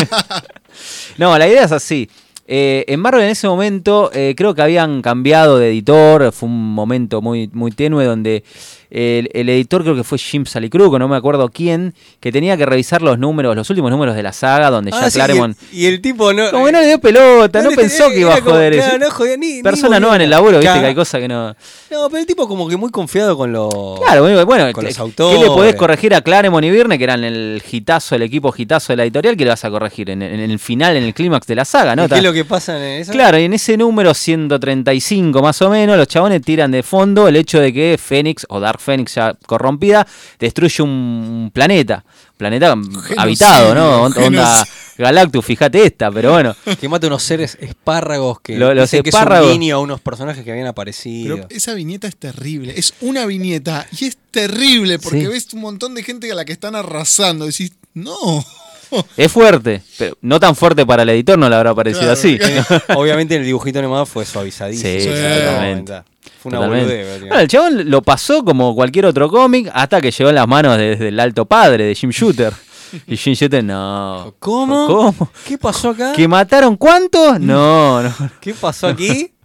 No, la idea es así. Eh, en Marvel en ese momento eh, creo que habían cambiado de editor, fue un momento muy, muy tenue donde el, el editor creo que fue Jim Salicruco, no me acuerdo quién, que tenía que revisar los números, los últimos números de la saga, donde Ah, ya sí, Claremont... y, el, y el tipo no. Como que no le dio pelota, no, pensó eh, que iba a joder claro, eso. no jodía, ni- ni Persona nueva en el laburo, viste Claro. que hay cosas que no... No, pero el tipo como que muy confiado con los. Claro, bueno, con ¿qué, los qué autores. le podés corregir a Claremont y Virne, que eran el hitazo, el equipo hitazo de la editorial, que le vas a corregir en, en el final, en el clímax de la saga, ¿no? ¿Y ¿Qué es lo que pasa en eso? Claro, y en ese número 135 más o menos, los chabones tiran de fondo el hecho de que Fénix, o Dark Fénix ya corrompida, destruye un planeta. Planeta habitado, ¿no? Onda. Galactus, fíjate esta, pero bueno. Que mata unos seres espárragos que. Lo- los que espárragos- es un guiño a unos personajes que habían aparecido. Pero esa viñeta es terrible. Es una viñeta y es terrible porque Sí. ves un montón de gente a la que están arrasando. Decís, no. Es fuerte, pero no tan fuerte para el editor, no le habrá parecido Claro. así. Obviamente en el dibujito animado fue suavizadísimo. Sí, Sí, totalmente. Fue una boludez. Bueno, el chabón lo pasó como cualquier otro cómic hasta que llegó en las manos de- desde el alto padre de Jim Shooter. Y Jim Shooter, no. ¿Cómo? ¿Cómo? ¿Qué pasó acá? ¿Que mataron cuántos? No, no. ¿Qué pasó aquí?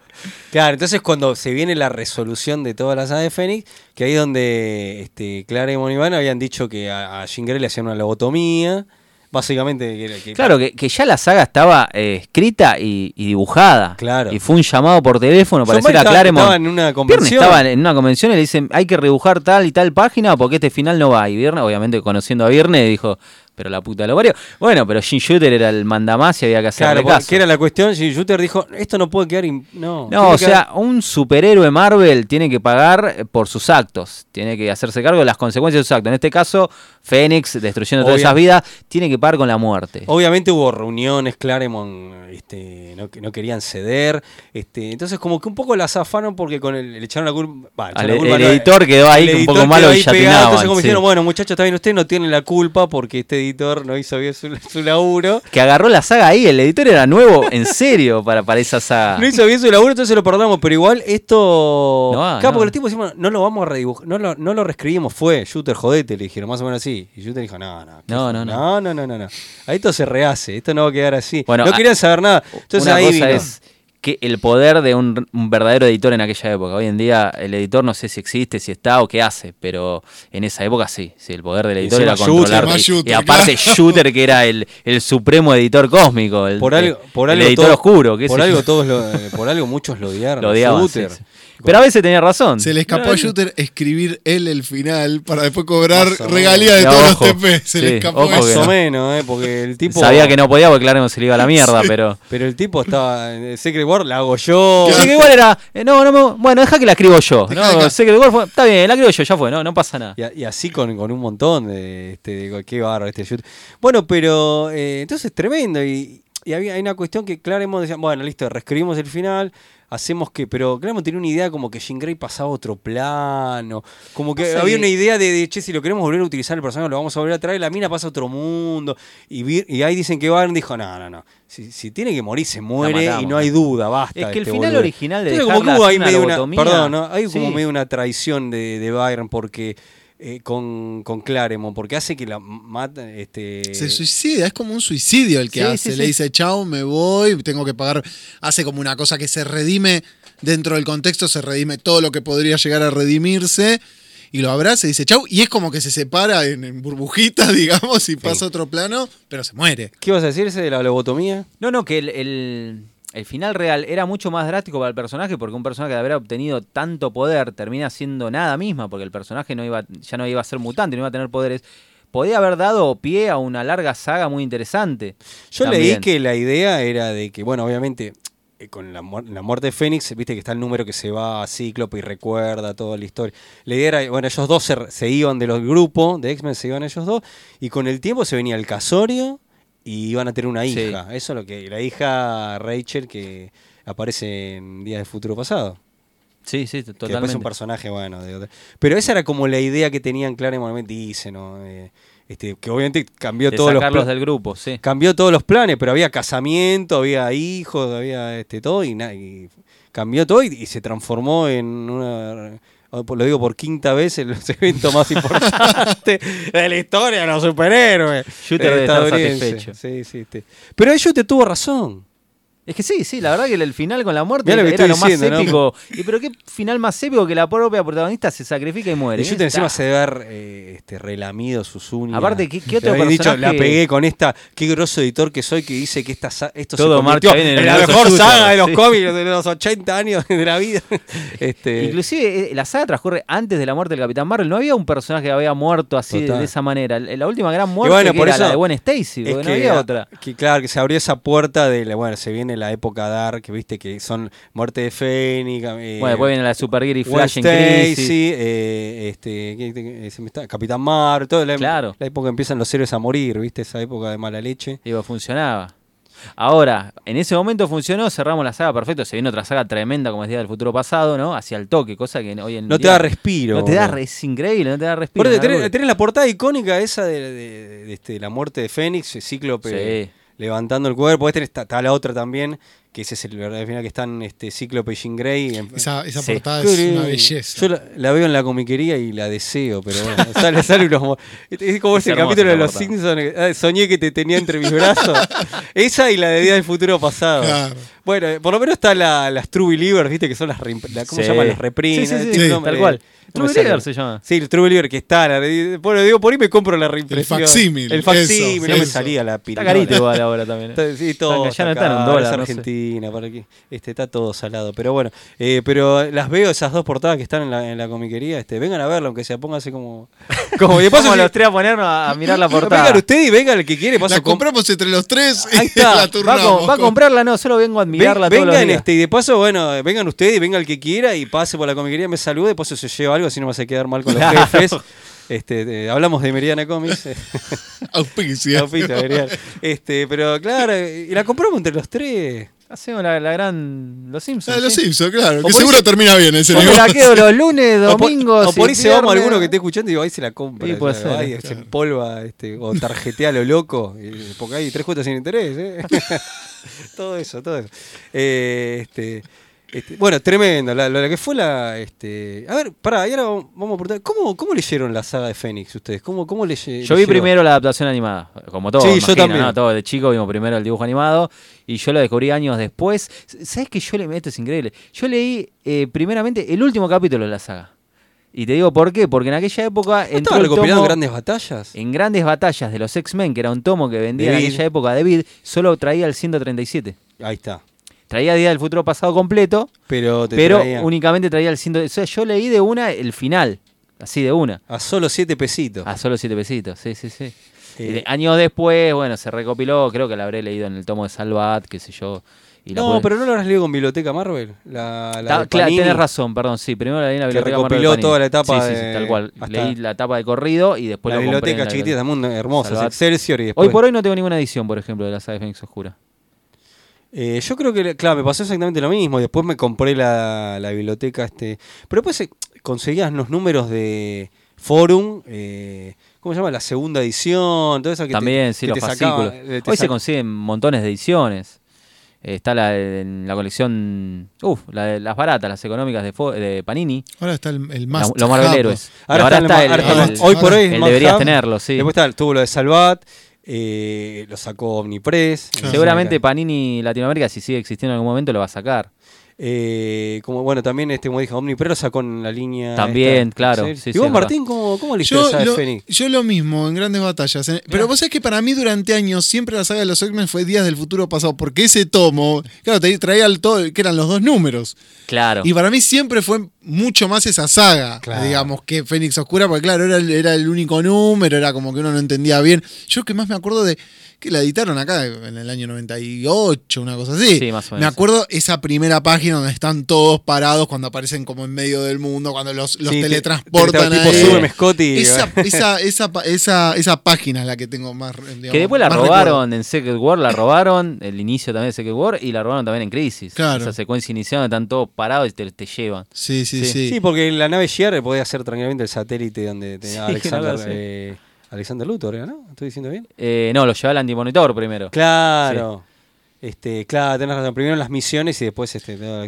Claro, entonces cuando se viene la resolución de toda la saga de Fénix, que ahí es donde este, Clara y Moniván habían dicho que a, a Jean Grey le hacían una lobotomía, básicamente que, que- Claro, que, que ya la saga estaba eh, escrita y, y dibujada. Claro. Y fue un llamado por teléfono para John decir a Claremont. estaba en una Viernes convención. estaba en una convención y le dicen hay que redibujar tal y tal página porque este final no va. Y Viernes, obviamente conociendo a Viernes, dijo, pero la puta lo parió. Bueno, pero Jim Shooter era el mandamás y había que hacerle Claro, caso. porque era la cuestión, Jim Shooter dijo, esto no puede quedar... No, No, tiene o que sea, un superhéroe Marvel tiene que pagar eh, por sus actos, tiene que hacerse cargo de las consecuencias de sus actos. En este caso, Fénix, destruyendo todas esas vidas, tiene que pagar con la muerte. Obviamente hubo reuniones, Claremont este, no, no querían ceder, este, entonces como que un poco la zafaron porque con el, le echaron la culpa... le echaron Al- la culpa, el no, editor quedó ahí un poco malo y ya Entonces como sí. dijeron, bueno muchachos, está bien, ustedes no tienen la culpa porque este editor no hizo bien su, su laburo. Que agarró la saga ahí, el editor era nuevo, en serio, para, para esa saga. No hizo bien su laburo, entonces lo perdonamos, pero igual esto... No va, Claro, no. porque los tipos decimos, no lo vamos a redibujar, no lo, no lo reescribimos, fue, Shooter, jodete, le dijeron, más o menos así. Y Shooter dijo, no, no, ¿qué No, no, no. no, no, no, no, no. Ahí esto se rehace, esto no va a quedar así. Bueno, no a- querían saber nada. Entonces Una ahí cosa vino. es que el poder de un, un verdadero editor en aquella época. Hoy en día el editor no sé si existe, si está o qué hace, pero en esa época sí. sí el poder del editor era controlar. y- Shooter, y aparte claro. Shooter, que era el, el supremo editor cósmico. El, por algo, por el algo editor todo- oscuro. qué por algo todos lo, eh, por algo muchos lo odiaron. Lo a odiaban, Shooter. sí, sí. Pero a veces tenía razón. Se le escapó No, a Shooter escribir él el final para después cobrar Más o regalía de todos Ojo. los TP. Se Sí, le escapó ojo eso. Más o no. menos, ¿eh? Porque el tipo. Sabía que no podía porque Claremont se le iba a la mierda, pero. Pero el tipo estaba. Secret War la hago yo. Que igual era. eh, no, no me- bueno, deja que la escribo yo. Dejá No, acá. que igual fue. Está bien, la escribo yo, ya fue, no, no pasa nada. Y, a- y así con, con un montón de, este, de qué barro este shoot. Bueno, pero eh, entonces tremendo. Y, y había hay una cuestión que Claremont decía, bueno, listo, reescribimos el final, hacemos que, pero Claremont tenía una idea como que Jean Grey pasaba a otro plano, como que había una idea de, de, che, si lo queremos volver a utilizar el personaje, lo vamos a volver a traer, la mina pasa a otro mundo. Y, y ahí dicen que Barn dijo, no, no, no, si, si tiene que morir se muere y no hay duda, basta. Es que el este final boludo". original de Entonces, como que hubo ahí medio una, perdón, ¿no? hay como medio una traición de, de Byron porque eh, con, con Claremont, porque hace que la mata, este Se suicida, es como un suicidio el que Sí, hace. sí, Le sí. dice, chao, me voy, tengo que pagar. Hace como una cosa que se redime dentro del contexto, se redime todo lo que podría llegar a redimirse. Y lo abraza y dice chau. Y es como que se separa en, en burbujitas, digamos, y pasa a otro plano, pero se muere. ¿Qué ibas a decir ese de la lobotomía? No, no, que el, el- el final real era mucho más drástico para el personaje porque un personaje de haber obtenido tanto poder termina siendo nada misma porque el personaje no iba, ya no iba a ser mutante, no iba a tener poderes. Podía haber dado pie a una larga saga muy interesante. Yo También. leí que la idea era de que, bueno, obviamente, eh, con la muerte de Fénix, viste que está el número que se va a Cíclope y recuerda toda la historia. La idea era, bueno, ellos dos se, se iban de los grupos de X-Men, se iban ellos dos, y con el tiempo se venía el casorio y iban a tener una Sí. hija. Eso es lo que, la hija Rachel que aparece en Días del Futuro Pasado. Sí, sí, Que después es totalmente. un personaje, bueno. de otra- Pero esa era como la idea que tenían Claremont, dice, ¿no? Eh, este, que obviamente cambió de todos los del grupo, sí. cambió todos los planes, pero había casamiento, había hijos, había este todo y, y cambió todo y, y se transformó en una lo digo por quinta vez en los eventos más importantes de la historia de los superhéroes. Shooter debe estar estadounidenses. satisfecho. Sí, sí, sí. Pero ahí te tuvo razón. Es que sí, sí, la verdad que el, final con la muerte Mirá lo que era lo más diciendo, ¿no? épico. Y pero qué final más épico que la propia protagonista se sacrifica y muere. Y Shooter Está. encima se haber eh, este, relamido sus uñas. Aparte, ¿qué- qué otro habían dicho, personaje? la pegué con esta, qué grosso editor que soy que dice que esta, esto Todo se convirtió en en la mejor saga de los sí. cómics de los 80 años de la vida. Este, Inclusive eh, la saga transcurre antes de la muerte del Capitán Marvel. No había un personaje que había muerto así de, esa manera. La última gran muerte bueno, que por era eso la de Gwen Stacy, es porque que, no había otra. que claro, que se abrió esa puerta de, bueno, se viene la época Dark, que viste que son Muerte de Fénix, eh, Bueno, después viene la Supergirl y Flash en crisis. eh, este, ¿qué- qué- se me está- Capitán Mar, toda la, Claro. la época que empiezan los héroes a morir, viste, esa época de mala leche. Digo, funcionaba. Ahora, en ese momento funcionó, cerramos la saga perfecto. Se viene otra saga tremenda como es Día del Futuro Pasado, ¿no? Hacia el toque, cosa que hoy en No te día da respiro. No te da, es increíble, no te da respiro. Una tenés, tenés la portada icónica esa de, de- de este, la muerte de Fénix, Cíclope Sí. Levantando el cuerpo. Tenés- está, está la otra también, que ese es el verdadero final que están este, Cíclope y Jean Grey. en- Esa, esa Sí. portada es una belleza. Yo la, la veo en la comiquería y la deseo, pero bueno, sale, sale unos mo- Es como Es ese capítulo de los. Simpsons, ah, soñé que te tenía entre mis brazos. Esa y la de Día del Futuro Pasado. Claro. Bueno, eh, por lo menos está la, las True Believers, viste que son las, la- ¿cómo Sí. se llaman? Las reprints. Sí, tal cual. True. Believer se llama. Sí, el True Believer que está. la- bueno, digo, por ahí me compro la reimpresión. facsímil, El facsímil, eso, no me salía la Está pirata. carito igual ahora también. ¿eh? Está- Sí, todo. ya no está está en un dólar, es no sé. Argentina, para aquí. Este, está todo salado. Pero bueno, eh, pero las veo esas dos portadas que están en la, en la comiquería. Este, vengan a verlo, aunque sea, póngase como. como y de paso, Vamos si- los tres a ponernos a, a mirar la portada. Vengan ustedes y vengan el que quiere. Paso, La com- compramos entre los tres y Ahí está. la Va a, turnamos. va a comprarla, no, solo vengo a Ven- admirarla todos los vengan días. este, y de paso, bueno, vengan ustedes y venga el que quiera y pase por la comiquería, me salude, de paso se lleva algo, así no me hace quedar mal con los Claro. jefes. Este, de- hablamos de Meridiana Comics. eh, Auspicia. Auspicia, Meridiana. Este, pero claro, y la compramos entre los tres. Hacemos la, la gran. Los Simpsons. Ah, los ¿sí? Simpsons, claro. O Que seguro ahí- termina bien ese O me la negocio. quedo los lunes, O por- domingos. O por ahí se vamos a alguno que esté escuchando y va y se la compra. Sí, puede ya, ser, va y se empolva, este, o tarjetea a lo loco. y- Porque hay tres cuotas sin interés. ¿eh? todo eso, todo eso. Eh, este, este, bueno, tremendo. La, que fue la. Este, a ver, pará, y ahora vamos a preguntar. ¿Cómo, ¿Cómo leyeron la saga de Fénix ustedes? ¿Cómo, cómo leye- Yo vi primero la adaptación animada, como todo. Sí, yo también. ¿no? Todo de chico vimos primero el dibujo animado y yo lo descubrí años después. ¿Sabes que yo le meto? Es increíble. Yo leí eh, primeramente el último capítulo de la saga. Y te digo por qué, porque en aquella época ¿No entró estaba el recopilado tomo- en grandes batallas? en grandes batallas de los X-Men, que era un tomo que vendía en aquella época de Vid, solo traía el 137. Ahí está. Traía Día del Futuro Pasado completo, Pero te pero traía únicamente traía el ciento. O sea, yo leí de una el final, así de una. a solo siete pesitos. A solo siete pesitos, sí, sí, sí. Eh, años después, bueno, se recopiló, creo que la habré leído en el tomo de Salvat, qué sé yo. Y no, pude- pero no lo habrás leído con Biblioteca Marvel. La, la Ta- claro, tenés razón, perdón, sí. Primero la leí en la Que biblioteca Marvel recopiló toda la etapa Sí, sí, sí, tal cual. Leí la etapa de corrido y después La lo compré en biblioteca la chiquitita, biblioteca. muy hermosa. Excelsior y después. Hoy por hoy no tengo ninguna edición, por ejemplo, de la saga de Fénix Oscura. Eh, yo creo que, claro, me pasó exactamente lo mismo. Después me compré la, la biblioteca. este Pero después eh, conseguías los números de Forum. Eh, ¿Cómo se llama? La segunda edición. Todo eso que te- También, sí, que los fascículos. eh, te Hoy se consiguen montones de ediciones. Eh, está la, en la colección, uf, la de las baratas, las económicas de, Fo- de Panini. Ahora está el, el más. los Marvel Héroes. Ahora, ahora está, el, el- el- el- Hoy por hoy. el deberías tenerlo, sí. Después está, tuvo lo de Salvat. Eh, lo sacó Omnipress. Seguramente Panini Latinoamérica, si sigue existiendo en algún momento, lo va a sacar. Eh, como bueno, también este, como dije, sacó en la línea. También, esta, claro, ¿sí? sí, y vos, Martín, ¿cómo, cómo leíste Yo lo, Fénix? yo lo mismo, en grandes batallas. En- Pero vos sabés que para mí durante años siempre la saga de los X-Men fue Días del Futuro Pasado, porque ese tomo, claro, te traía el todo, que eran los dos números. Claro. Y para mí siempre fue mucho más esa saga, Claro. digamos, que Fénix Oscura, porque claro, era era el único número, era como que uno no entendía bien. Yo que más me acuerdo de que la editaron acá en el año 98, una cosa así. Sí, más o Me menos. acuerdo esa primera página donde están todos parados cuando aparecen como en medio del mundo, cuando los, los Sí, te- teletransportan te- tipo ahí. sube Scotty. Esa, esa, esa, esa, esa página es la que tengo más. digamos, que después la robaron en Secret War, la robaron, el inicio también de Secret War, y la robaron también en Crisis. Claro. Esa secuencia inicial donde están todos parados y te, te llevan. Sí, sí, Sí. sí. Sí, porque la nave Shiar podía ser tranquilamente el satélite donde tenía Sí, Alexander, eh, Alexander Luthor, ¿era, ¿no? ¿Estoy diciendo bien? Eh, no, lo lleva al antimonitor primero. Claro. Este, claro, tenés razón. Primero las misiones y después este. todo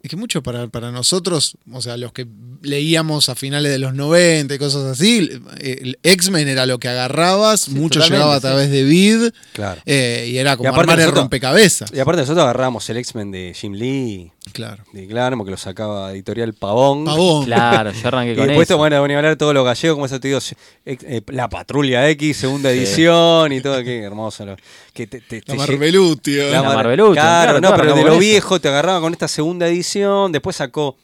Es que mucho para, para nosotros, o sea, los que leíamos a finales de los 90 y cosas así, el X-Men era lo que agarrabas, Sí, mucho llegaba a sí. través de Vid, Claro. eh, y era como Y aparte armar el nosotros- rompecabezas. Y aparte nosotros agarramos el X-Men de Jim Lee, Claro. de Claremont, que lo sacaba editorial Pavón. Pavón. Claro, yo arranqué Y con después, eso. bueno, van a hablar todo lo gallego, como eso te digo, eh, la Patrulla X, segunda Sí. edición y todo, qué hermoso. lo- que te, te- La Marvelutio. La Mar- Marvelucho, Claro, claro, no, pero de lo eso. viejo te agarraba con esta segunda edición, después sacó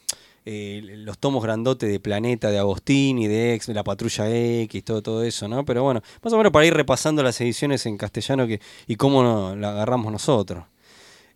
eh, los tomos grandotes de Planeta de Agostini, de X, de la Patrulla X, todo, todo eso, ¿no? Pero bueno, más o menos para ir repasando las ediciones en castellano que, y cómo no- la agarramos nosotros.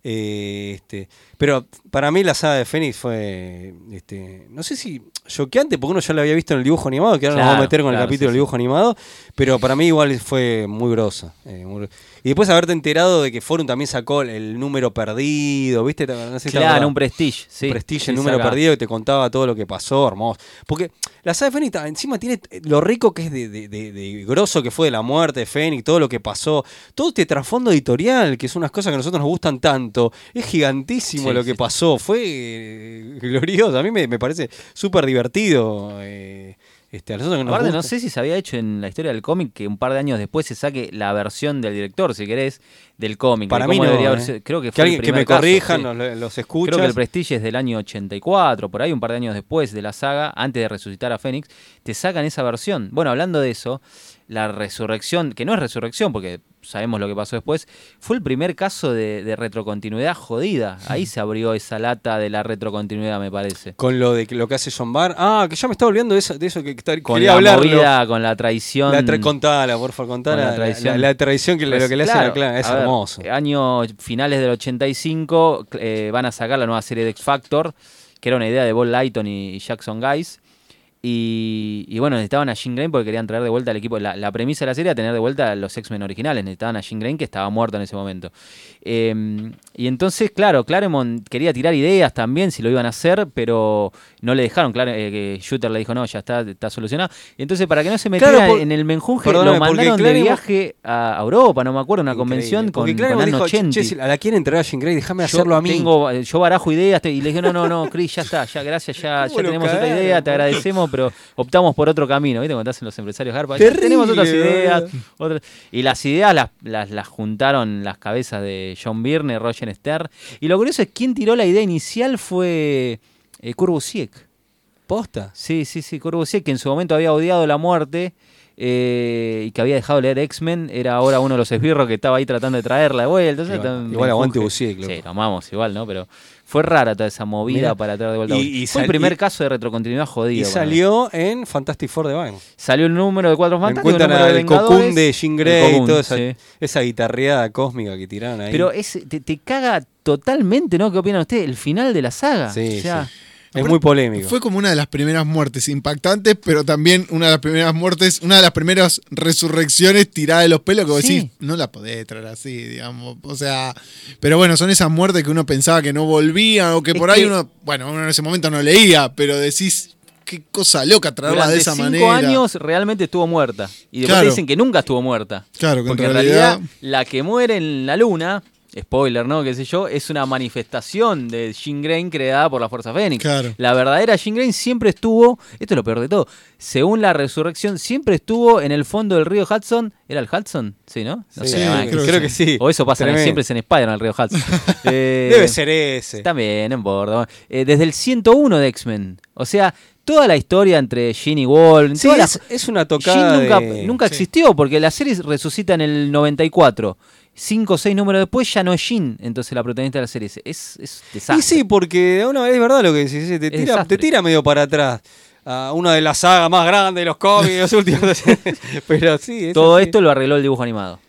Eh, este, pero para mí la saga de Fénix fue, este, no sé si choqueante, porque uno ya lo había visto en el dibujo animado, que ahora nos vamos a meter con el capítulo sí, del dibujo animado, pero para mí igual fue muy grosa. eh, muy- y después haberte enterado de que Forum también sacó el, número perdido, ¿viste? No sé si Claro, un Prestige. Sí, Prestige, sí, el número saca. perdido, que te contaba todo lo que pasó, hermoso. Porque la saga de Fénix encima tiene lo rico que es de, de, de- de grosso que fue de la muerte de Fénix, todo lo que pasó, todo este trasfondo editorial, que son unas cosas que a nosotros nos gustan tanto, es gigantísimo Sí, lo que sí. pasó, fue eh, glorioso, a mí me, me parece súper divertido. eh, este, a nosotros que nos Aparte, no sé si se había hecho en la historia del cómic que un par de años después se saque la versión del director, si querés, del cómic. de Para mí no, debería eh. haber sido- Creo que Que fue el alguien que me caso, corrijan, sí. los escuchas. Creo que el Prestige es del año 84, por ahí un par de años después de la saga, antes de resucitar a Fénix, te sacan esa versión. Bueno, hablando de eso, la resurrección, que no es resurrección porque sabemos lo que pasó después, fue el primer caso de, de retrocontinuidad jodida. Ahí se abrió esa lata de la retrocontinuidad, me parece. Con lo de que- lo que hace John Barr. Ah, que ya me estaba olvidando de eso, de eso que, que Con quería la movida, con la traición. La tra- contala, por favor, contala. Con la traición. la- la traición que le- lo que le Pues, hacen claro, Clan. Es a ver, hermoso. Año finales del 85 eh, van a sacar la nueva serie de X Factor, que era una idea de Bob Lighton y, y Jackson Guys. Y, y bueno, necesitaban a Jean Grey porque querían traer de vuelta al equipo. La, la premisa de la serie era tener de vuelta a los X-Men originales. Necesitaban a Jean Grey que estaba muerto en ese momento. Eh, y entonces, claro, Claremont quería tirar ideas también si lo iban a hacer, pero no le dejaron. Claro, eh, que Shooter le dijo, no, ya está, está solucionado. Y entonces, para que no se metiera Claro, por- en el menjunje, lo mandaron de viaje a Europa, no me acuerdo, una convención con, con dijo, che, 80. che, si la quieren entregar a Jean Grey, déjame hacerlo a mí. tengo- yo barajo ideas y le dije, no, no, no, Chris, ya está, ya, gracias, ya, ¿Cómo ya lo tenemos otra idea, te agradecemos, pero optamos por otro camino, ¿viste? Cuando hacen los empresarios Garpa, Terrible, tenemos otras ideas. otras- Y las ideas las, las, las juntaron las cabezas de John Byrne, Roger Stern. Y lo curioso es quién tiró la idea inicial fue eh, Kurt Busiek. Posta. Sí, sí, sí, Kurt Busiek, que en su momento había odiado la muerte. eh, y que había dejado de leer X-Men, era ahora uno de los esbirros que estaba ahí tratando de traerla de vuelta. Entonces, Igual- igual aguante. Busiek. Sí, lo amamos igual, ¿no? Pero fue rara toda esa movida Mirá. para traer de vuelta. Y- y. Fue el primer y- caso de retrocontinuidad jodido. Y salió en Fantastic Four de Batman. Salió el número de Cuatro Fantásticos, el Encuentran Cocoon Vengadores, de Jean el Grey, Cocoon, toda esa, sí. esa guitarreada cósmica que tiraron ahí. Pero es, te, te caga totalmente, ¿no? ¿Qué opinan ustedes? El final de la saga. Sí, o sea, sí. Es muy polémico. Fue como una de las primeras muertes impactantes, pero también una de las primeras muertes, una de las primeras resurrecciones tiradas de los pelos que vos Sí. decís, no la podés traer así, digamos. O sea, pero bueno, son esas muertes que uno pensaba que no volvían o que Es por ahí que- uno, bueno, uno en ese momento no leía, pero decís, qué cosa loca traerla de esa cinco manera. años realmente estuvo muerta. Y después Claro. dicen que nunca estuvo muerta. Claro, que Porque en en realidad, realidad la que muere en la luna, spoiler, ¿no? Qué sé yo, es una manifestación de Jean Grey creada por la Fuerza Fénix. Claro. La verdadera Jean Grey siempre estuvo, esto es lo peor de todo, según la resurrección, siempre estuvo en el fondo del río Hudson. ¿Era el Hudson? Sí, ¿no? No Sí, sé, verdad creo que- sí. O eso pasa, en- siempre es en Spider-Man, el río Hudson. Eh, Debe ser ese. También, no importa. Eh, desde el 101 de X-Men. O sea, toda la historia entre Jean y Wolverine. Sí, la- es, es una tocada Jean nunca, de- nunca sí. existió porque la serie resucita en el 94. Cinco o seis números después ya no es Jean, entonces la protagonista de la serie. Es, es, desastre. Y sí, porque una vez es verdad lo que decís, te tira, desastre. te tira medio para atrás. A una de las sagas más grandes de los cómics de los últimos. Pero sí, Todo esto lo arregló el dibujo animado.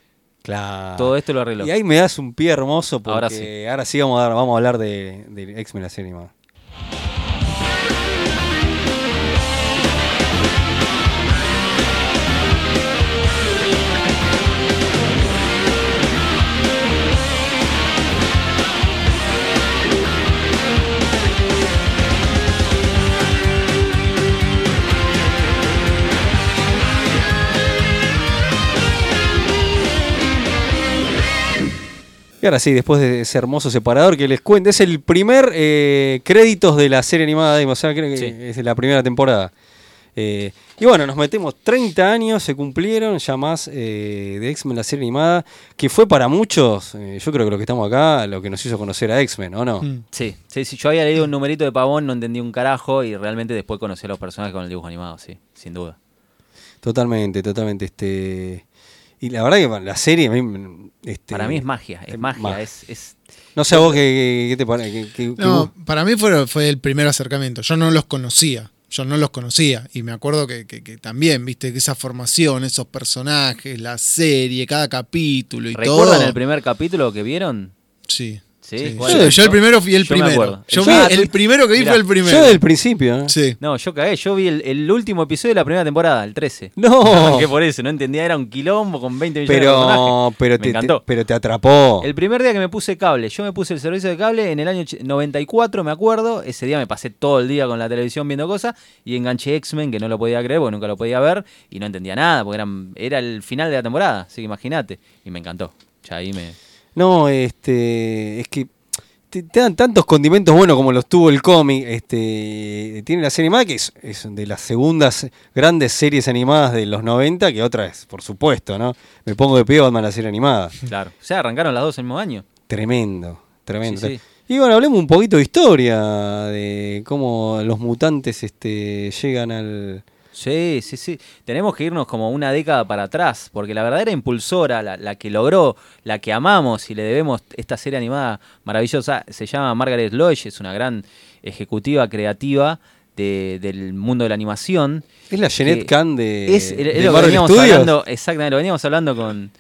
Claro. Todo esto lo arregló. Y ahí me das un pie hermoso porque Ahora sí, vamos, a dar- vamos a hablar de, de X-Men la serie animada. Y ahora sí, después de ese hermoso separador que les cuento, es el primer eh, créditos de la serie animada de o sea, creo que Sí. es de la primera temporada. Eh, y bueno, nos metemos 30 años, se cumplieron ya más eh, de X-Men la serie animada, que fue para muchos, eh, yo creo que lo que estamos acá, lo que nos hizo conocer a X-Men, ¿o no? Mm. Sí, sí, sí, yo había leído un numerito de pavón, no entendí un carajo y realmente después conocí a los personajes con el dibujo animado, sí, sin duda. Totalmente, totalmente. Este, y la verdad que bueno, la serie, a mí, este, Para mí es magia, es magia, ma- es, es No sé a vos qué, qué- qué te parece. qué- qué- qué No, para mí fue, fue el primer acercamiento. Yo no los conocía. Yo no los conocía. Y me acuerdo que, que- que también, viste, que esa formación, esos personajes, la serie, cada capítulo y ¿Recuerdan todo. el primer capítulo que vieron? Sí. Sí, sí. ¿cuál Yo, es? yo el primero fui el Yo me primero. acuerdo. Yo vi el primero que vi Mirá, fue el primero. Yo del principio, ¿eh? Sí. No, yo cagué, yo vi el, el último episodio de la primera temporada, el 13. No. que por eso, no entendía, era un quilombo con 20 millones de personajes. Pero, pero, Me te, te- encantó. pero te atrapó. El primer día que me puse cable, yo me puse el servicio de cable en el año ch- 94, me acuerdo. Ese día me pasé todo el día con la televisión viendo cosas y enganché X-Men, que no lo podía creer porque nunca lo podía ver y no entendía nada porque eran, era el final de la temporada, así que imagínate. Y me encantó. Ya ahí me. No, este, es que te, te dan tantos condimentos buenos como los tuvo el cómic. Este, tiene la serie animada que es, es de las segundas grandes series animadas de los 90, que otra es, por supuesto, ¿no? Me pongo de pie Batman la serie animada. Claro. O sea, arrancaron las dos el mismo año. Tremendo, tremendo. Sí, sí. Y bueno, hablemos un poquito de historia, de cómo los mutantes este, llegan al... Sí, sí, sí. Tenemos que irnos como una década para atrás, porque la verdadera impulsora, la, la que logró, la que amamos y le debemos esta serie animada maravillosa, se llama Margaret Loesch, es una gran ejecutiva creativa de- del mundo de la animación. Es la Jeanette Kahn de, es, es de lo que veníamos Studios. hablando, exactamente, lo veníamos hablando con,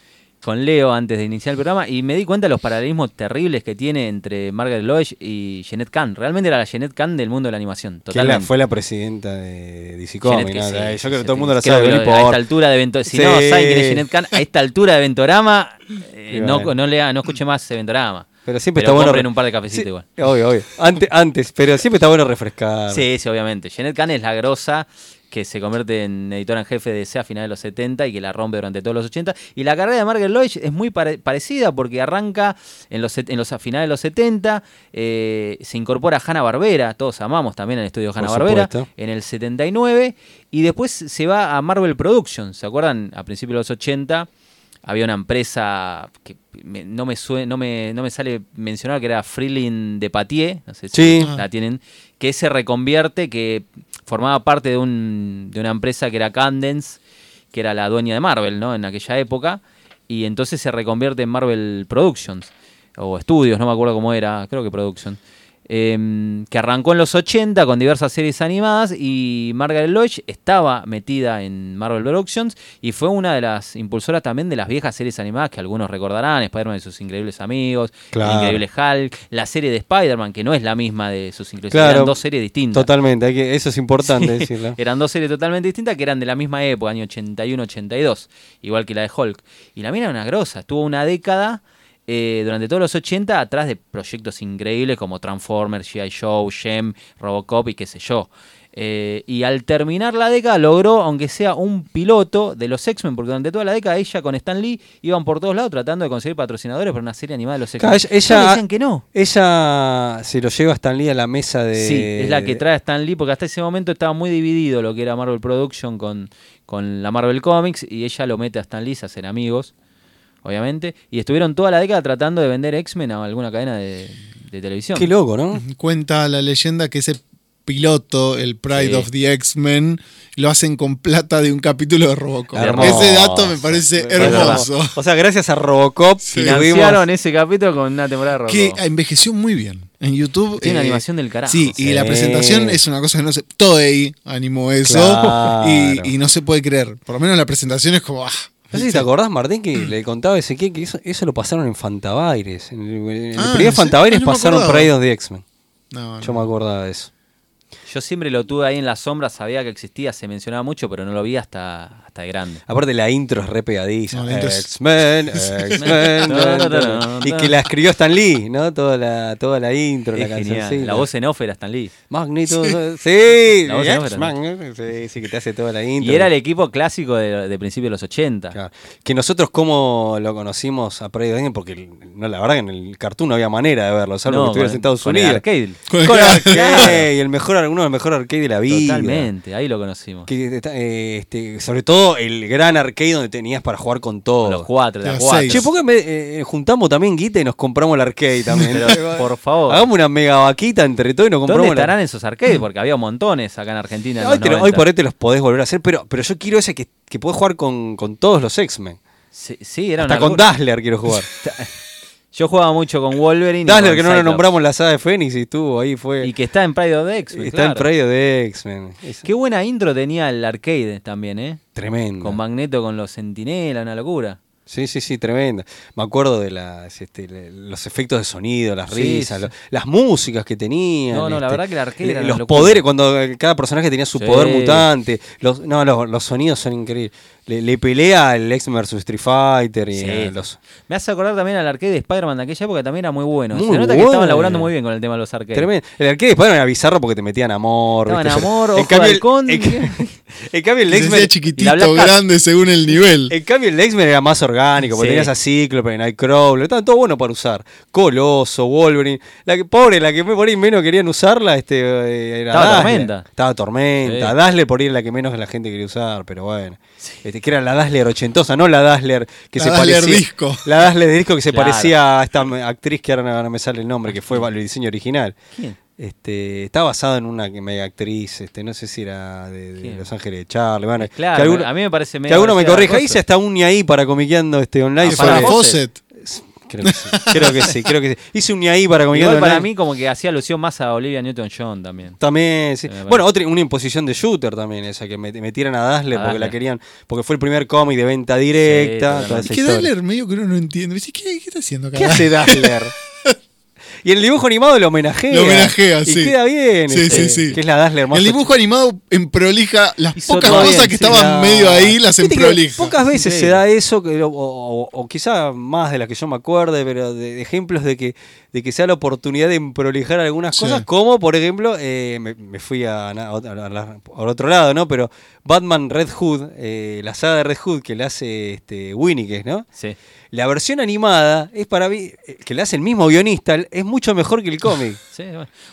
con Leo antes de iniciar el programa y me di cuenta de los paralelismos terribles que tiene entre Margaret Loesch y Jeanette Kahn. Realmente era la Jeanette Kahn del mundo de la animación, la- totalmente. fue la presidenta de DC Comics. que ¿no? sí, Yo sí, creo que todo el mundo la sabe, A esta altura de Evento, si Sí. no saben quién es Jeanette Kahn, a esta altura de Ventorama, eh, no, no, lea, no escuche más Ventorama. Pero siempre Pero está bueno. un par de cafecitos igual. Obvio, obvio. Antes, antes, pero siempre está bueno refrescar. Sí, sí, obviamente. Jeanette Kahn es la grosa que se convierte en editora en jefe de DC a finales de los 70 y que la rompe durante todos los 80. Y la carrera de Margaret Loesch es muy pare- parecida porque arranca en los, en los a finales de los 70, eh, se incorpora Hanna Barbera, todos amamos también el estudio Hanna Barbera, en el 79, y después se va a Marvel Productions, ¿se acuerdan? A principios de los 80 había una empresa que me- no, me sue- no, me, no me sale mencionar que era Freeling de Patier, no sé si Sí. la tienen, que se reconvierte, que formaba parte de, un, de una empresa que era Candence, que era la dueña de Marvel, ¿no? En aquella época. Y entonces se reconvierte en Marvel Productions. O Studios, no me acuerdo cómo era, creo que Productions. Em, que arrancó en los 80 con diversas series animadas y Margaret Lois estaba metida en Marvel Productions y fue una de las impulsoras también de las viejas series animadas que algunos recordarán, Spider-Man y sus increíbles amigos, Claro. Increíble Hulk, la serie de Spider-Man, que no es la misma de sus increíbles Claro. eran dos series distintas. Totalmente, hay que, eso es importante decirlo. Eran dos series totalmente distintas que eran de la misma época, año 81-82, igual que la de Hulk. Y la mina era una grosa, estuvo una década eh, durante todos los 80 atrás de proyectos increíbles como Transformers, G.I. Joe, Gem, Robocop y qué sé yo. Eh, y al terminar la década logró, aunque sea un piloto de los X-Men, porque durante toda la década ella con Stan Lee iban por todos lados tratando de conseguir patrocinadores para una serie animada de los X-Men. Ella- ella- Todos decían que no. Ella se lo lleva a Stan Lee a la mesa de. Sí, es la que trae a Stan Lee, porque hasta ese momento estaba muy dividido lo que era Marvel Production con, con la Marvel Comics, y ella lo mete a Stan Lee, se hacen amigos, obviamente, y estuvieron toda la década tratando de vender X-Men a alguna cadena de, de televisión. Qué loco, ¿no? Cuenta la leyenda que ese piloto, el Pride Sí. of the X-Men, lo hacen con plata de un capítulo de Robocop. Hermoso. Ese dato me parece hermoso. O sea, gracias a Robocop Sí. Financiaron ese capítulo con una temporada de Robocop. Que envejeció muy bien. En YouTube. Tiene una eh, animación del carajo. Sí, y la presentación es una cosa que no se. Toei animó eso. Claro. Y, y no se puede creer. Por lo menos la presentación es como. ah, No sé si te acordás, Martín, que le contaba a Ezequiel que eso, eso lo pasaron en Fantabaires. En el, en el Ah, primer ¿en serio? Ah, me pasaron acordaba. Pride of the X-Men. No, Yo no. me acordaba de eso. Yo siempre lo tuve ahí en la sombra, sabía que existía, se mencionaba mucho, pero no lo vi hasta, hasta de grande. Aparte la intro es re pegadiza. No, la X-Men, X-Men. y que la escribió Stan Lee, ¿no? Toda la, toda la intro, la Es canción. genial. La voz en off era Stan Lee. Magneto. Sí, La voz en off era- sí, sí, que te hace toda la intro. Y era el equipo clásico de, de principios de los 80. Claro. Que nosotros cómo lo conocimos a the X-Men, porque no, la verdad que en el cartoon no había manera de verlo, salvo No, que estuviera con- en Estados con el Unidos. arcade. Con el- Con el arcade, el mejor, uno de los mejores arcade de la vida. Totalmente, ahí lo conocimos. Que eh, este, sobre todo el gran arcade donde tenías para jugar con todo. Los cuatro, de Los las cuatro. seis. Che, ¿por qué me, eh, juntamos también guita y nos compramos el arcade también? Pero, por favor. Hagamos una mega vaquita entre todos y nos ¿Dónde compramos la- estarán esos arcades? Porque había montones acá en Argentina. en Hoy, los te lo- hoy 90. por ahí te los podés volver a hacer, pero, pero yo quiero ese que, que podés jugar con, con todos los X-Men. Sí, sí, era Hasta una con. Dazzler quiero jugar. Yo jugaba mucho con Wolverine. Dazzler que no lo nombramos la saga de Fénix y estuvo ahí, fue. Y que está en Pride of the X-Men, está en claro. predio de X-Men. Qué buena intro tenía el arcade también, ¿eh? tremendo. Con Magneto, con los Sentinelas, una locura. Sí, sí, sí, tremenda. Me acuerdo de las, este, los efectos de sonido, las Sí, risas, sí. lo- las músicas que tenían. No, no, la este, verdad que el arcade le- era Los poderes, cuando cada personaje tenía su Sí. poder mutante. Los, no, los, los sonidos son increíbles. Le, le pelea el X-Men vs Street Fighter y Sí. eh, los. Me hace acordar también al arcade de Spider-Man de aquella época, que también era muy bueno. Muy Se nota que estaban laburando muy bien con el tema de los arcades. Tremendo. El arcade después era bizarro porque te metían amor. Estaban ¿viste? amor, ojo de cambio, el- en, cambio, el X-Men. chiquitito, grande según el nivel. En cambio, el X-Men era más orgánico, porque Sí. tenías a Cíclope, Nightcrawler, estaba todo bueno para usar. Coloso, Wolverine. La que, pobre, la que por ahí menos querían usarla, este, eh, era Estaba Dazzler. Tormenta. Estaba Tormenta. Sí. Dazzler por ahí era la que menos la gente quería usar, pero bueno. Este, que era la Dazzler ochentosa, no la Dazzler que La se Dazzler parecía. disco. La Dazzler disco que se Claro. parecía a esta actriz que ahora no, no me sale el nombre, que fue el diseño original. ¿Quién? Este, está basado en una que- mega actriz, este, no sé si era de. Los Ángeles de Charlie. Bueno, Claro, que alguno- a mí me parece que medio alguno me corrija. Hice hasta un ahí para comiqueando este online. Que Ah, para Fawcett. Creo que sí. Creo que sí, creo que sí. Hice un ahí para Igual para mí como que hacía alusión más a Olivia Newton-John también. También, sí. Sí, me parece. Bueno, otra, una imposición de shooter también, esa que met- metieran a Dazzler porque la querían, porque fue el primer cómic de venta directa. toda Es que. Dazzler medio que uno no entiende. Dice, ¿qué, qué está haciendo acá? ¿Qué hace Dazzler? Y el dibujo animado lo homenajea. Lo homenajea, y sí. queda bien. Sí, este, sí, sí. Que es la Dazzler más El dibujo animado en prolija, las Hizo pocas cosas bien, que sí, estaban la- medio ahí las en Viste que prolija. Pocas veces Sí. se da eso, que- o, o- o quizá más de las que yo me acuerde, pero de, de ejemplos de que, de que sea la oportunidad de prolijar algunas cosas, como por ejemplo, eh, me, fui a, al otro lado, ¿no? Pero Batman Red Hood, eh, la saga de Red Hood que le hace este, ¿no? Sí. La versión animada es para mí, eh, que la hace el mismo guionista, es mucho mejor que el cómic. sí,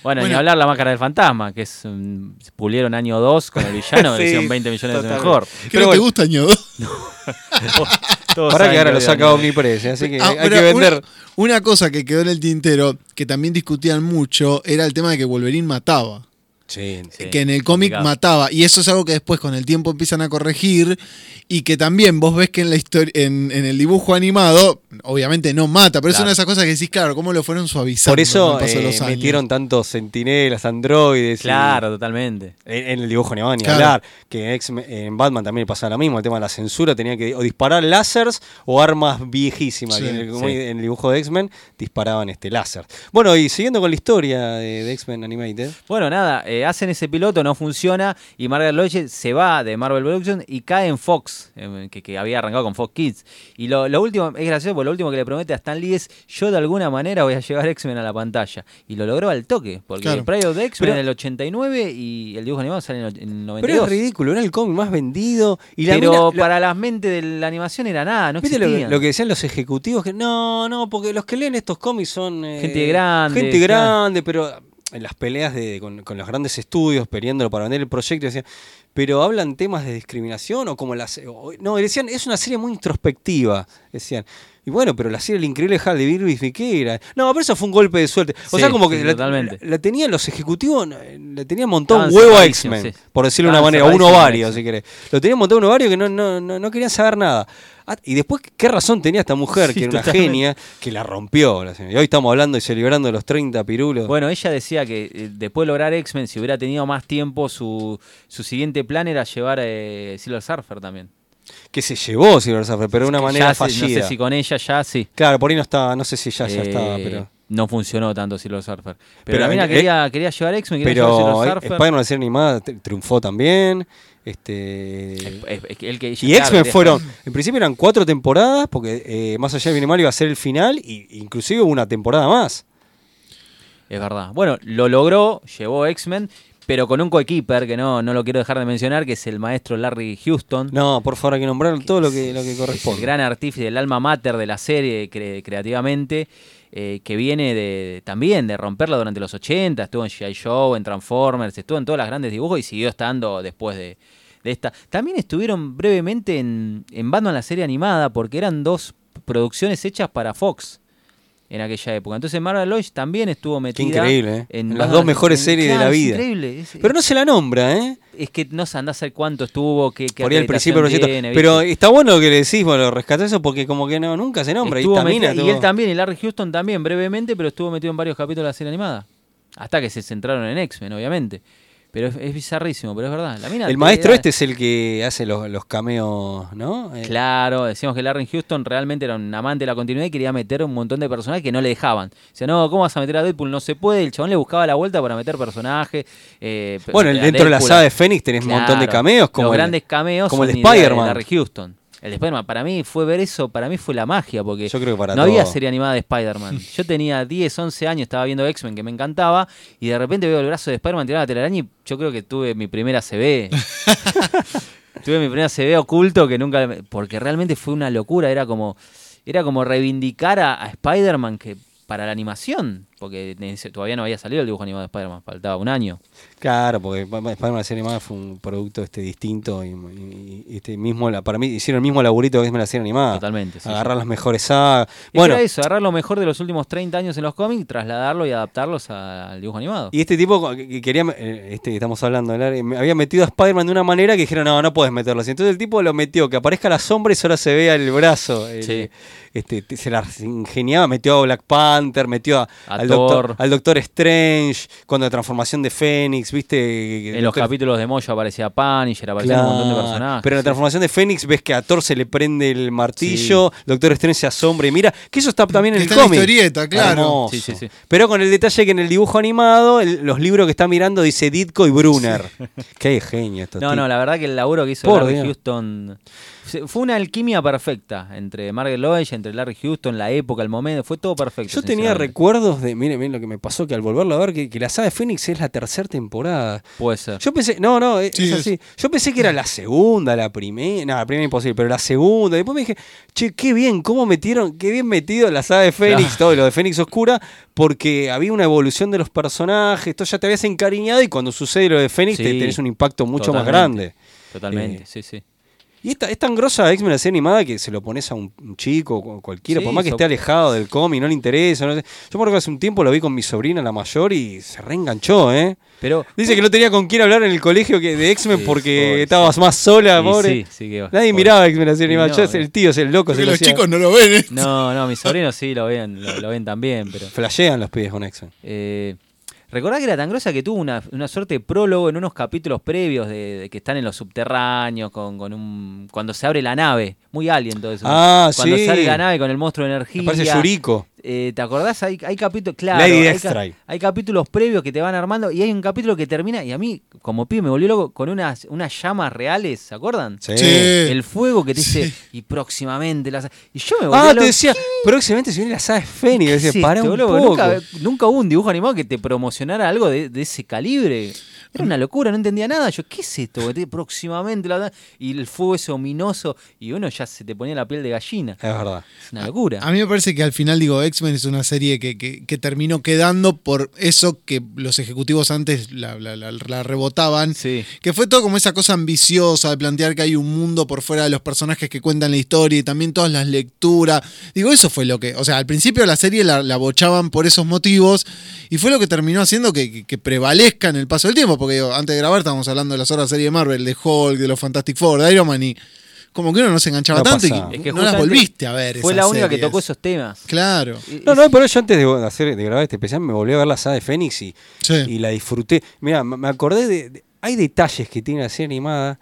bueno. ni hablar la máscara del fantasma, que es mm, pulieron año 2 con el villano, sí, le 20 millones de mejor. Pero bueno. te gusta año 2? Para que ahora lo saca Omnipress, así que ah, hay que vender. Una, cosa que quedó en el tintero, que también discutían mucho, era el tema de que Wolverine mataba. Sí, sí que en el cómic mataba. Y eso es algo que después con el tiempo empiezan a corregir. Y que también vos ves que en la historia en el dibujo animado obviamente no mata, pero es una de esas cosas que decís, claro, cómo lo fueron suavizando. Por eso con el paso de eh, los años. metieron tantos centinelas, androides. y- Claro, totalmente. En, en el dibujo animado ni Claro. hablar. Que en, en Batman también pasaba lo mismo. El tema de la censura tenía que o disparar láseres o armas viejísimas. Sí, que en, el, como sí. en el dibujo de X-Men disparaban este láser. Bueno, y siguiendo con la historia de, de X-Men Animated. Bueno, nada, eh, hacen ese piloto, no funciona y Margaret Lloyd se va de Marvel Productions y cae en Fox, eh, que, que había arrancado con Fox Kids. Y lo, lo último, es gracioso, porque lo último que le promete a Stan Lee es yo de alguna manera voy a llevar X-Men a la pantalla. Y lo logró al toque, porque Claro. el Pride of the X-Men en el 89 y el dibujo animado sale en el, en el Pero 92. es ridículo, era el cómic más vendido. Y la Pero mina- lo- para las mentes de la animación era nada, no ¿Viste lo, lo que decían los ejecutivos? Que no, no, porque los que leen estos cómics son. eh, Gente grande, Gente claro. grande, pero en las peleas de, con, con los grandes estudios, peleándolo para vender el proyecto, decían. Pero hablan temas de discriminación o como las. o- no, decían, es una serie muy introspectiva. Decían. Y bueno, pero la serie El Increíble Hal de Bill ¿qué era? No, pero eso fue un golpe de suerte. O Sí, sea, como que sí, la, la- la tenían los ejecutivos, eh, le tenían montón Estaban huevo a X-Men, sí. por decirlo de una manera, o un ovario, si querés. Lo tenían montado un ovario que no, no, no, no querían saber nada. Ah, y después, ¿qué razón tenía esta mujer, que era una totalmente. genia, que la rompió? la? Y hoy estamos hablando y celebrando los 30 pirulos. Bueno, ella decía que eh, después de lograr X-Men, si hubiera tenido más tiempo, su, su siguiente plan era llevar eh, Silver Surfer también. Que se llevó Silver Surfer, pero de una manera se- fallida. No sé si con ella ya sí. Claro, por ahí no estaba, no sé si ya, ya Eh, estaba, pero. No funcionó tanto Silver Surfer. Pero, Pero, la mina eh, quería, quería llevar X-Men, quería Pero llevar eh, Silver Surfer. Spider-Man la serie animada triunfó también. Este. Es- es- es que él que- Y X-Men quería- fueron, en principio eran cuatro temporadas, porque eh, más allá de bien y mal iba a ser el final, y inclusive una temporada más. Es verdad. Bueno, lo logró, llevó X-Men, pero con un coequiper que no, no lo quiero dejar de mencionar, que es el maestro Larry Houston. No, por favor, hay que nombrar todo lo que, lo que Es el corresponde. gran artífice, el alma mater de la serie cre- creativamente, eh, que viene de también de romperla durante los 80, estuvo en G.I. Joe, en Transformers, estuvo en todas las grandes dibujos y siguió estando después de, de esta. También estuvieron brevemente en, en Batman la serie animada, porque eran dos producciones hechas para Fox en aquella época. Entonces Marvel Lois también estuvo Qué metida increíble, ¿eh? en En las dos mejores en- series de la vida. increíble. Es, Pero no se la nombra, ¿eh? es que no se anda a saber cuánto estuvo, qué Por ahí al principio tiene, Pero está bueno que le decís, bueno, rescató eso porque como que no, nunca se nombra. Estuvo y, metida- y él también, y Larry Houston también, brevemente, pero estuvo metido en varios capítulos de la serie animada. Hasta que se centraron en X-Men, obviamente. Pero es, es bizarrísimo, pero es verdad. La mina El maestro este es el que hace los, los cameos, ¿no? Eh, Claro, decíamos que Larry Houston realmente era un amante de la continuidad y quería meter un montón de personajes que no le dejaban. O sea, no, ¿cómo vas a meter a Deadpool? No se puede. El chabón le buscaba la vuelta para meter personajes. eh, Bueno, dentro de la saga de Fénix tenés un montón de cameos, como los el, grandes cameos como el de Spider-Man. Larry Houston. El de Spider-Man, para mí fue ver eso, para mí fue la magia, porque Yo creo que para no había serie animada de Spider-Man. Yo tenía 10, 11 años, estaba viendo X-Men que me encantaba, y de repente veo el brazo de Spider-Man tirado a la telaraña y yo creo que tuve mi primera CB. tuve mi primera CB oculto que nunca... Porque realmente fue una locura, era como, era como reivindicar a, a Spider-Man que para la animación, porque todavía no había salido el dibujo animado de Spider-Man, faltaba un año. Claro, porque Spider-Man la serie animada fue un producto este distinto y, y- y este mismo la- para mí hicieron el mismo laburito que es la serie animada. Totalmente, sí, Agarrar sí. las mejores sagas. Bueno, era eso, agarrar lo mejor de los últimos 30 años en los cómics, trasladarlo y adaptarlos al dibujo animado. y este tipo que que quería, eh, este que estamos hablando, me había metido a Spider-Man de una manera que dijeron, no, no puedes meterlo así. Entonces el tipo lo metió, que aparezca la sombra y solo se vea el brazo. el- Sí. este, se la ingeniaba, metió a Black Panther, metió a- A al, doctor, al Doctor Strange, cuando la transformación de Fénix, viste. en los capítulos de Moyo aparecía Punisher, aparecían un montón de Claro, personajes. Pero en la sí. transformación de Fénix ves que a Thor se le prende el martillo, Doctor Strange se asombra y mira, que eso está también en Está el en la cómic. historieta, claro. Sí, sí, sí. Pero con el detalle que en el dibujo animado, el- los libros que está mirando dice Ditko y Brunner. Qué genio esto. No, no, la verdad que el laburo que hizo Por. Houston fue una alquimia perfecta entre Margaret Lois, entre Larry Houston, la época, el momento, fue todo perfecto. Yo tenía recuerdos de, miren, miren lo que me pasó, que al volverlo a ver, que, que la saga de Fénix es la tercera temporada. Puede ser. Yo pensé, no, no, es, Sí, es es. así. Yo pensé que era la segunda, la primera, no, la primera imposible, pero la segunda. Después me dije, che, qué bien, cómo metieron, qué bien metido la saga de Fénix, todo lo de Fénix Oscura, porque había una evolución de los personajes, tú ya te habías encariñado y cuando sucede lo de Fénix te Sí, tenés un impacto mucho más grande. Totalmente, Eh, sí, sí. Y esta, es tan grosa X-Men la serie animada que se lo pones a un chico, o cualquiera, Sí, por más que so- esté alejado del cómic, no le interesa. no sé. Yo me acuerdo que hace un tiempo lo vi con mi sobrina, la mayor, y se reenganchó, ¿eh? Pero. Dice que no tenía con quién hablar en el colegio que de X-Men Sí, porque pobre, estabas más sola, pobre. sí, sí que va. Nadie miraba X-Men la serie animada. no, Yo, el tío, es el loco, se lo los hacía- chicos no lo ven. ¿eh? No, no, mis sobrinos sí lo ven, lo, lo ven también, pero. Flashean los pibes con X-Men. Eh, recordá que era tan grosa que tuvo una, una suerte de prólogo en unos capítulos previos de, de que están en los subterráneos, con, con un. cuando se abre la nave. Muy alien todo eso. Ah, cuando sí. se abre la nave con el monstruo de energía. Me parece Yuriko. Eh, ¿Te acordás? Hay, hay capítulos, claro, Lady hay, ca- Deathstrike. hay capítulos previos que te van armando y hay un capítulo que termina y a mí, como pibe, me volvió loco con unas, unas llamas reales, ¿se acuerdan? Sí. Sí. El fuego que te Sí. dice, y próximamente las... Y yo me volví Ah, loco. te decía, próximamente se viene la saga de Fénix. ¿Qué Decía, para un boludo? poco. Nunca, nunca hubo un dibujo animado que te promocionara algo de, de ese calibre. Era una locura, no entendía nada. Yo, ¿qué es esto? Te- Próximamente. la- y el fuego ese ominoso. Y uno ya se te ponía la piel de gallina. Es verdad. Es una locura. A mí me parece que al final, digo, X-Men es una serie que, que- que terminó quedando por eso que los ejecutivos antes la, la- la- la rebotaban. Sí. Que fue todo como esa cosa ambiciosa de plantear que hay un mundo por fuera de los personajes que cuentan la historia y también todas las lecturas. Digo, eso fue lo que. O sea, al principio la serie la, la bochaban por esos motivos y fue lo que terminó haciendo que, que- que prevalezca en el paso del tiempo. Porque digo, antes de grabar estábamos hablando de las horas de serie de Marvel, de Hulk, de los Fantastic Four, de Iron Man y. Como que uno no se enganchaba No tanto pasaba. y Es que no las volviste a ver. Fue esas la única que series. tocó esos temas. Claro. Y- No, no, pero yo antes de hacer de grabar este especial me volví a ver la saga de Fénix y, Sí. y la disfruté. Mira, me me acordé de, de- Hay detalles que tiene la serie animada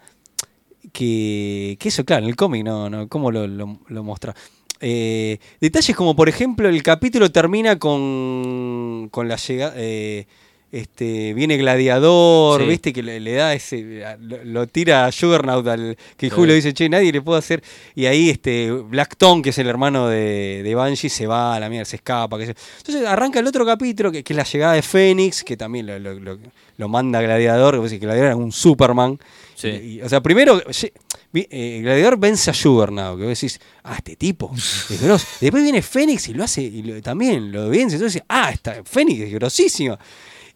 que, que eso, claro, en el cómic no, no, ¿cómo lo, lo, lo muestra? Eh, detalles como, por ejemplo, el capítulo termina con, con la llegada. eh, este, viene Gladiador, Sí. viste que le, le da ese, lo, lo tira a Juggernaut al que Sí. Julio dice, che, nadie le puede hacer. Y ahí este Black Tom, que es el hermano de, de Banshee, se va a la mierda, se escapa. Entonces arranca el otro capítulo, que, que es la llegada de Fénix, que también lo, lo- lo- manda Gladiador, que Gladiador era un Superman. Sí. Y- y, o sea, primero, eh, Gladiador vence a Juggernaut, que vos decís, ah, este tipo es grosso. Después viene Fénix y lo hace, y también lo vence. Entonces, ah, está, Fénix es grosísimo.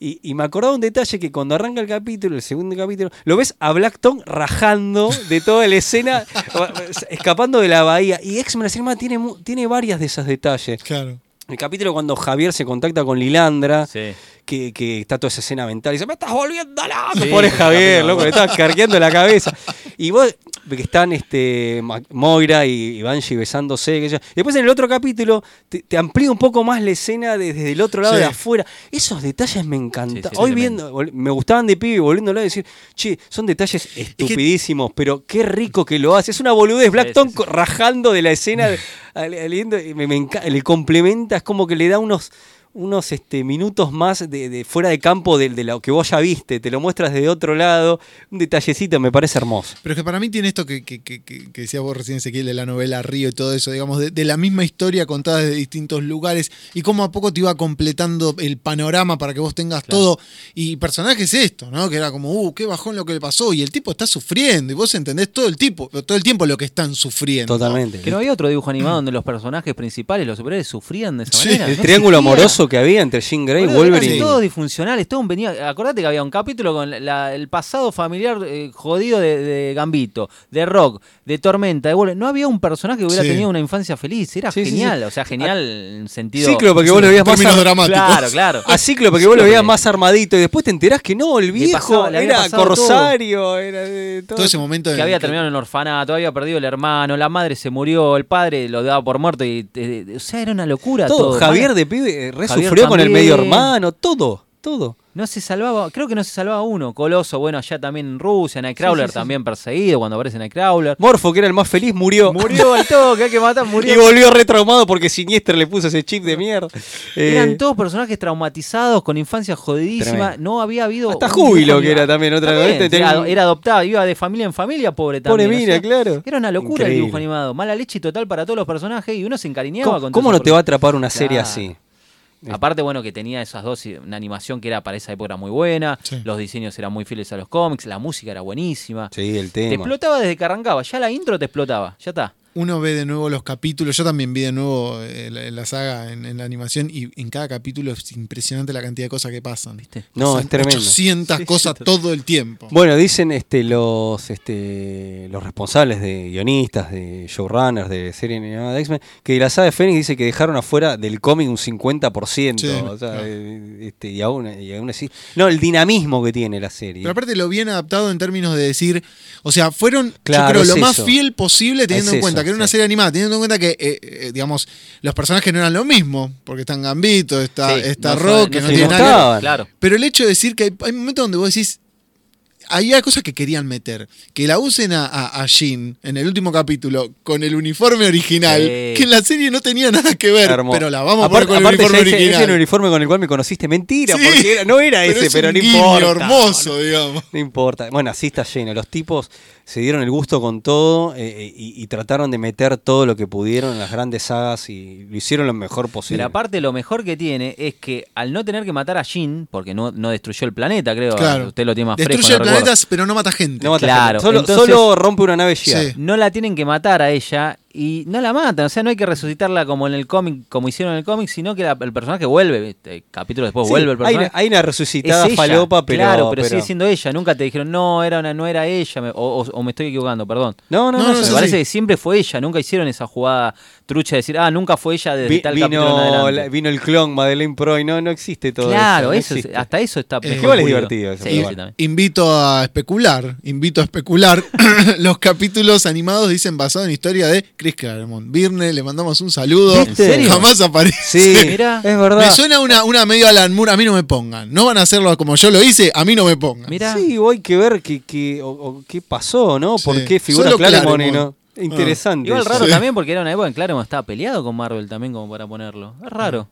Y, y me acordaba un detalle que cuando arranca el capítulo, el segundo capítulo, lo ves a Blackton rajando de toda la escena, escapando de la bahía. Y X-Men tiene, tiene varias de esos detalles. Claro. El capítulo cuando Javier se contacta con Lilandra, Sí. que, que está toda esa escena mental, y dice, me estás volviendo loco. Sí, Pobre Javier, loco, le estaba cargueando la cabeza. Y vos, que están este, Moira y, Banshee besándose. Que después en el otro capítulo te, te amplía un poco más la escena de- desde el otro lado Sí. de afuera. Esos detalles me encantan. Sí, sí, Hoy viendo, me gustaban de pibe volviéndolo a decir, che, son detalles estupidísimos, pero qué rico que lo hace. Es una boludez. Blackton sí, sí. rajando de la escena, de- al- aliendo, y me, me enca- le complementa, es como que le da unos unos este, minutos más de, de fuera de campo de, de lo que vos ya viste, te lo muestras de otro lado, un detallecito me parece hermoso. Pero es que para mí tiene esto que, que, que, que- decías vos recién, Ezequiel, de la novela Río y todo eso, digamos, de, de la misma historia contada desde distintos lugares y cómo a poco te iba completando el panorama para que vos tengas Claro. todo. Y personajes esto, ¿no? Que era como, uh, qué bajón lo que le pasó. Y el tipo está sufriendo y vos entendés todo el, tipo, todo el tiempo lo que están sufriendo. Totalmente. Que no había otro dibujo animado donde los personajes principales, los superhéroes, sufrían de esa Sí. manera. El No triángulo existía. Que había entre Jean Grey y Boludo, eran Wolverine. todos disfuncionales, todos venía, acordate que había un capítulo con la- el pasado familiar eh, jodido de, de Gambito, de Rock, de Tormenta, de Wolverine. No había un personaje que hubiera Sí. tenido una infancia feliz, era Sí, genial, sí. o sea, genial en sentido... Cíclope, que vos lo veías más dramáticos. Claro, claro. a Cíclope, que vos lo veías más armadito y después te enterás que no, el viejo pasaba- era corsario, era de todo. Todo ese momento en que había terminado en el orfanato, había perdido el hermano, la madre se murió, el padre lo daba por muerto y eh, o sea, era una locura todo. todo. Javier de pibe eh, re Javier sufrió con el medio hermano, todo, todo. No se salvaba, creo que no se salvaba uno. Coloso, bueno, allá también en Rusia, Nightcrawler Sí, sí, sí, también perseguido cuando aparece Nightcrawler. Morfo, que era el más feliz, murió. Murió al toque, hay que matar, murió. Y volvió retraumado porque Sinister le puso ese chip de mierda. Eh, Eran todos personajes traumatizados, con infancia jodidísima. Tremendo. No había habido. Hasta Júbilo, que era también otra También, vez, tenía era, era adoptado, iba de familia en familia, pobre Pobre también. o mina, sea, claro. Era una locura el dibujo animado. Mala leche total para todos los personajes y uno se encariñaba ¿Cómo, con cómo no te va a atrapar una serie Claro. así? Aparte, bueno, que tenía esas dos, una animación que era para esa época era muy buena, Sí. los diseños eran muy fieles a los cómics, la música era buenísima. Sí, el Te tema. explotaba desde que arrancaba, ya la intro te explotaba, ya está. Uno ve de nuevo los capítulos, yo también vi de nuevo eh, la, la saga en, en la animación y en cada capítulo es impresionante la cantidad de cosas que pasan. ¿Viste? No, Pasan es tremendo. 800 Sí, cosas sí, todo el tiempo. Bueno, dicen este, los, este, los responsables de guionistas, de showrunners, de serie animada de X-Men, que la saga de Fénix dice que dejaron afuera del cómic un 50%. Sí, o sea, claro. eh, este, y, aún, y aún así. No, el dinamismo que tiene la serie. Pero aparte lo bien adaptado en términos de decir, o sea, fueron, Claro, yo creo, es lo más eso. fiel posible teniendo Es en cuenta que era una serie animada, teniendo en cuenta que, eh, eh, digamos, los personajes no eran lo mismo, porque están Gambito, está, Sí, está no Rock, son- que no no se tiene nada que ver. mostraban. Claro. Pero el hecho de decir que hay, hay momentos donde vos decís, había cosas que querían meter. Que la usen a, a, a Jean en el último capítulo con el uniforme original, Sí. que en la serie no tenía nada que ver, Hermoso. pero la vamos a Aparte- poner con el aparte uniforme ya ese- ese original. el uniforme con el cual me conociste. Mentira, Sí, porque era- no era ese, es pero un no guiño importa. hermoso, digamos. No importa. Bueno, así está lleno. Los tipos se dieron el gusto con todo eh, y, y trataron de meter todo lo que pudieron en las grandes sagas y lo hicieron lo mejor posible. Pero aparte lo mejor que tiene es que al no tener que matar a Jean, porque no, no destruyó el planeta, creo, Claro. usted lo tiene más Destruye fresco, el no planeta, pero no mata gente. No mata Claro, gente. Solo, entonces- solo rompe una nave Shi'ar. Sí. No la tienen que matar a ella y no la matan, o sea, no hay que resucitarla como en el cómic, como hicieron en el cómic, sino que la- el personaje vuelve, ¿viste? capítulo después Sí, vuelve el hay, personaje. una, hay una Es resucitada ella, falopa, pero. claro, pero, sigue siendo ella. Nunca te dijeron, no, era una, no era ella, me- o, o- o me estoy equivocando, perdón. No, no, No, no. no, sí, Me parece sí. que siempre fue ella, nunca hicieron esa jugada trucha de decir, ah, nunca fue ella desde Vi- tal capítulo en vino, adelante. vino el clon Madeleine Proy, no, no existe todo claro, eso. no existe. hasta eso está Eh, mejor igual es divertido eso, Sí. Invito a especular, invito a especular. Los capítulos animados dicen basado en historia de Chris Claremont. Virne, le mandamos un saludo. ¿Viste? ¿En serio? Jamás aparece. Sí, Mirá. es verdad. Me suena una, una medio Alan Moore, a mí no me pongan. No van a hacerlo como yo lo hice, a mí no me pongan. Mirá. Sí, hay que ver qué, qué, o- o qué pasó, ¿no? Sí. ¿Por qué figura Solo Claremont y no? Interesante. Igual eso. raro Sí. también porque era una época en Claremont estaba peleado con Marvel también como para ponerlo. Es raro.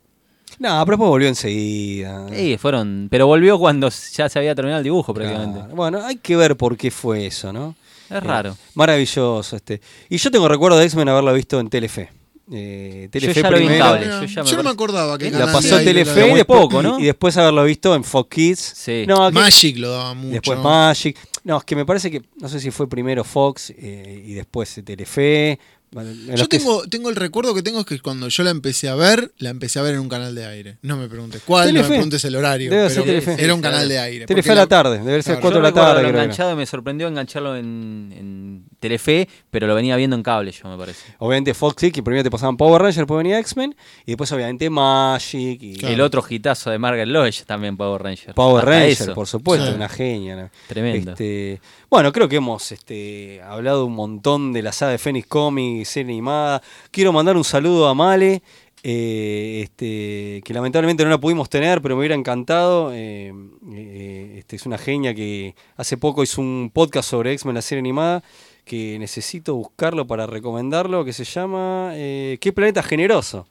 No, pero después volvió enseguida. Sí, fueron. Pero volvió cuando ya se había terminado el dibujo prácticamente. Claro. Bueno, hay que ver por qué fue eso, ¿no? Es raro. Maravilloso este. Y yo tengo recuerdo de X-Men haberlo visto en Telefe. Eh, Telefe ya lo vi en primero. cable. Yo ya me no me acordaba que La pasó Telefe y después, poco, ¿no? y después haberlo visto en Fox Kids. Sí. No, aquí- Magic lo daba mucho. después Magic. No, es que me parece que, no sé si fue primero Fox eh, y después Telefe. Bueno, Yo tengo, tengo el recuerdo que tengo es que cuando yo la empecé a ver, la empecé a ver en un canal de aire. No me preguntes cuál, no me preguntes el horario. Debe pero Telefe. Era un canal de aire. Telefe a la tarde, debe ser Claro. 4 Yo de la tarde. era. enganchado y me sorprendió engancharlo en, en Telefe, pero lo venía viendo en cable yo, me parece. Obviamente Fox sí, que primero te pasaban Power Rangers, después venía X-Men, y después obviamente Magic y Claro. El otro hitazo de Margaret Lois también Power Ranger. Power Hasta Ranger, eso. por supuesto, Sí. una genia. ¿no? Tremendo. Este, bueno, creo que hemos este, hablado un montón de la saga de Phoenix Comics, serie animada. Quiero mandar un saludo a Male, eh, este, que lamentablemente no la pudimos tener, pero me hubiera encantado. eh, eh, este, es una genia que hace poco hizo un podcast sobre X-Men, la serie animada, que necesito buscarlo para recomendarlo, que se llama ¿Qué planeta generoso?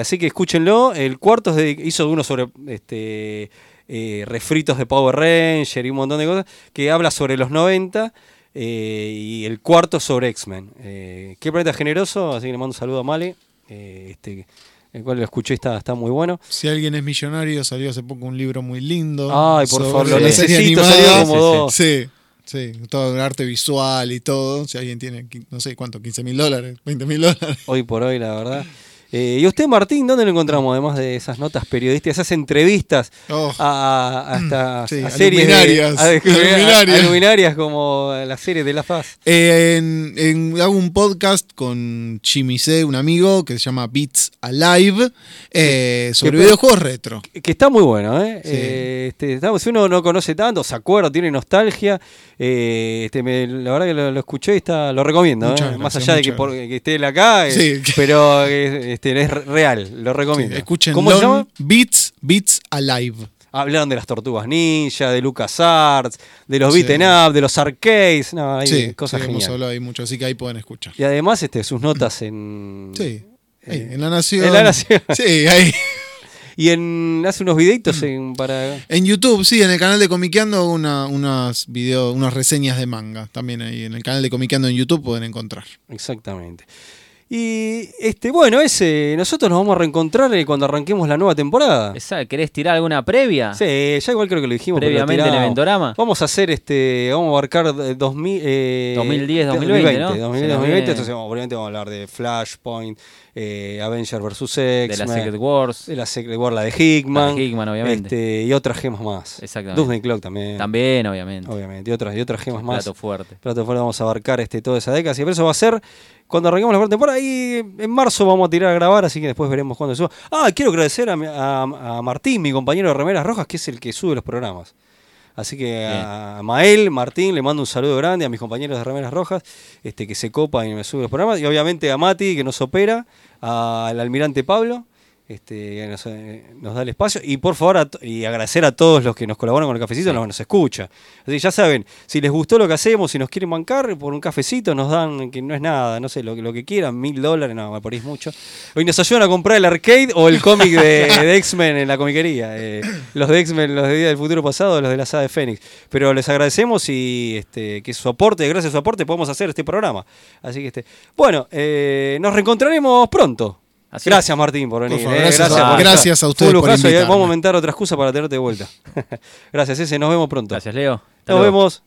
Así que escúchenlo. El cuarto hizo uno sobre este, refritos de Power Ranger y un montón de cosas, que habla sobre los 90. Eh, y el cuarto sobre X-Men. Eh, ¿Qué planeta generoso? Así que le mando un saludo a Male. eh, este, el cual lo escuché, está, está muy bueno. Si alguien es millonario, salió hace poco un libro muy lindo. Ay, por favor, lo necesito. Salió como dos. Sí, sí, todo el arte visual y todo. Si alguien tiene, no sé cuánto, 15 mil dólares, 20 mil dólares. Hoy por hoy, la verdad. Eh, ¿Y usted, Martín, dónde lo encontramos? Además de esas notas periodísticas, esas entrevistas Oh, a, hasta- Sí, a series luminarias, a- a luminarias. a luminarias como la serie de La Faz. Eh, en- en- hago un podcast con Chimise, un amigo, que se llama Beats Alive, eh, sobre Que- videojuegos retro. Que está muy bueno, ¿eh? Sí. Este, está- si uno no conoce tanto, se acuerda, tiene nostalgia. este, me- la verdad que lo, lo escuché y está, lo recomiendo, ¿eh? gracias, Más allá de que, muchas por- que esté él acá, Sí. pero eh, este, es real, lo recomiendo. Sí, escuchen ¿Cómo se llama? Beats, Beats Alive. Hablaron de las tortugas ninja, de LucasArts, de los Sí. beaten up, de los arcades, no, hay sí, cosas sí, hemos hablado ahí mucho, así que ahí pueden escuchar. Y además este, sus notas en... Sí, ahí, Eh, en La Nación. en La Nación. Sí, ahí. Y en hace unos videitos en, para... En YouTube, sí, en el canal de Comiqueando una, unas video, unas reseñas de manga. También ahí en el canal de Comiqueando en YouTube pueden encontrar. Exactamente. Y este, bueno, ese, nosotros nos vamos a reencontrar eh, cuando arranquemos la nueva temporada. Esa, ¿Querés tirar alguna previa? Sí, ya igual creo que lo dijimos. Previamente en tiramos. Eventorama. Vamos a hacer este, vamos a abarcar eh, 2000, eh, 2010, 2020, ¿no? 2020, Se nos 2020, viene- entonces vamos, obviamente vamos a hablar de Flashpoint, eh, Avenger vs. De X, la Secret Wars. de la Secret War, la de Hickman, La de Hickman, obviamente. este, y otras gemas más. Exactamente. Doomsday Clock también, También, obviamente. obviamente, y otras, y otras gemas más. Plato fuerte. Plato fuerte, vamos a abarcar este, toda esa década. Y por eso va a ser cuando arranquemos la cuarta temporada. Y en marzo vamos a tirar a grabar, así que después veremos cuándo suba. Ah, quiero agradecer a, a- a Martín, mi compañero de Remeras Rojas, que es el que sube los programas. Así que a Mael, Martín, le mando un saludo grande a mis compañeros de Remeras Rojas, este, que se copan y me sube los programas. Y obviamente a Mati, que nos opera, al almirante Pablo. Este, nos, eh, nos da el espacio y por favor a y agradecer a todos los que nos colaboran con el cafecito, los que nos escucha. Así que ya saben, si les gustó lo que hacemos, si nos quieren bancar por un cafecito, nos dan, que no es nada, no sé, lo, que- lo que quieran, mil dólares, no, me parece mucho. Hoy nos ayudan a comprar el arcade o el cómic de, de X-Men en la comiquería. eh, los de X-Men, los de Día del Futuro Pasado, los de la saga de Fénix. Pero les agradecemos y este, que su aporte, gracias a su aporte, podemos hacer este programa. Así que este. Bueno, eh, nos reencontraremos pronto. Así gracias Martín por venir. favor, eh, gracias a- por gracias a ustedes por lujazo y invitarme. vamos a inventar otra excusa para tenerte de vuelta. gracias, ese. Nos vemos pronto. Gracias, Leo. Hasta Nos luego. vemos.